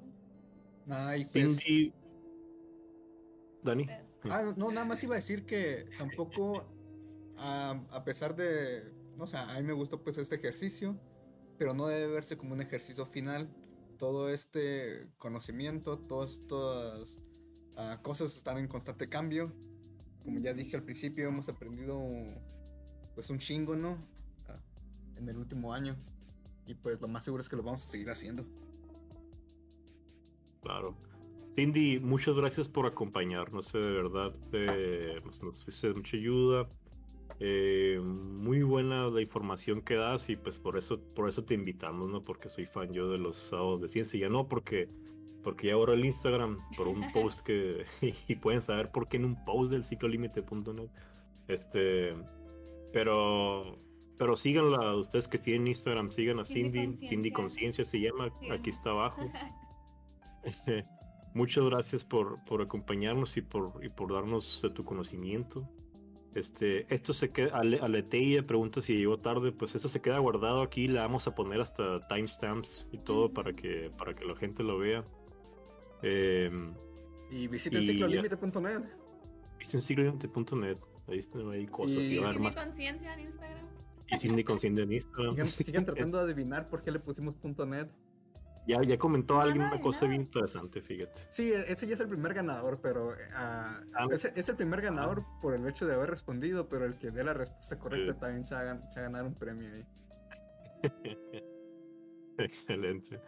Ay, pues, Cindy. Dani. Ah, no, nada más iba a decir que tampoco, a, a pesar de, no sé, a mí me gustó pues este ejercicio, pero no debe verse como un ejercicio final. Todo este conocimiento, todas estas ah, cosas están en constante cambio. Como ya dije al principio, hemos aprendido pues un chingo, ¿no? Ah, en el último año. Y pues lo más seguro es que lo vamos a seguir haciendo. Claro. Cindy, muchas gracias por acompañarnos, eh, de verdad. eh, nos, nos mucha ayuda. Eh, muy buena la información que das y pues por eso, por eso te invitamos, ¿no? Porque soy fan yo de los sábados de ciencia. Ya no porque, porque ya ahora el Instagram, por un post que. y pueden saber por qué en un post del ciclolímite.net. Este. Pero. Pero síganla, ustedes que tienen Instagram, sigan a Cindy Cindy. Cindy Conciencia. Conciencia se llama, Sí. aquí está abajo. Muchas gracias por, por acompañarnos y por, y por darnos de tu conocimiento. Este, esto se queda, Ale, Aleteia pregunta si llegó tarde, pues esto se queda guardado aquí, le vamos a poner hasta timestamps y todo Ujú. para que, para que la gente lo vea. Em, Y visiten ciclolimite.net. visiten siglointe.net, ahí están ahí cosas y, Y- más. Conciencia en Instagram. Y Cindy Consciente en Instagram. Sigan, sigan tratando de adivinar por qué le pusimos .net. Ya, ya comentó alguien no, una cosa nada. bien interesante, fíjate. Sí, e- ese ya es el primer ganador, pero ah, Ah. ese es el primer ganador por el hecho de haber respondido, pero el que dé la respuesta correcta Sí. también se va, se va a ganar un premio ahí. Excelente.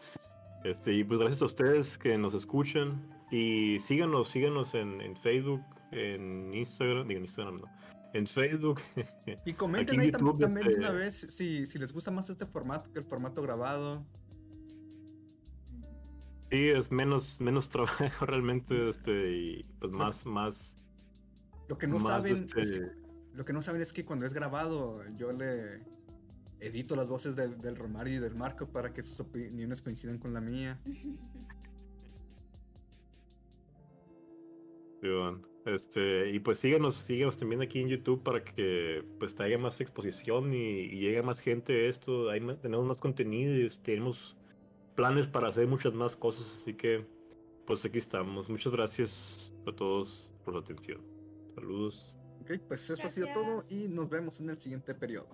Este, y pues gracias a ustedes que nos escuchan. Y síganos, síganos en, en Facebook, en Instagram, digo en Instagram no. En Facebook. Y comenten ahí YouTube, también de este- una vez si, si les gusta más este formato que el formato grabado. Sí, es menos, menos trabajo realmente, este, y pues más, más, Lo que no más saben este, es que, lo que no saben es que cuando es grabado yo le edito las voces del, del Romario y del Marco para que sus opiniones coincidan con la mía. Este, y pues síganos, síganos también aquí en YouTube para que pues haya más exposición y, y llegue más gente a esto. Hay más- tenemos más contenido y tenemos planes para hacer muchas más cosas, así que pues aquí estamos. Muchas gracias a todos por su atención. Saludos. Ok, pues eso ha sido todo Gracias. y nos vemos en el siguiente periodo.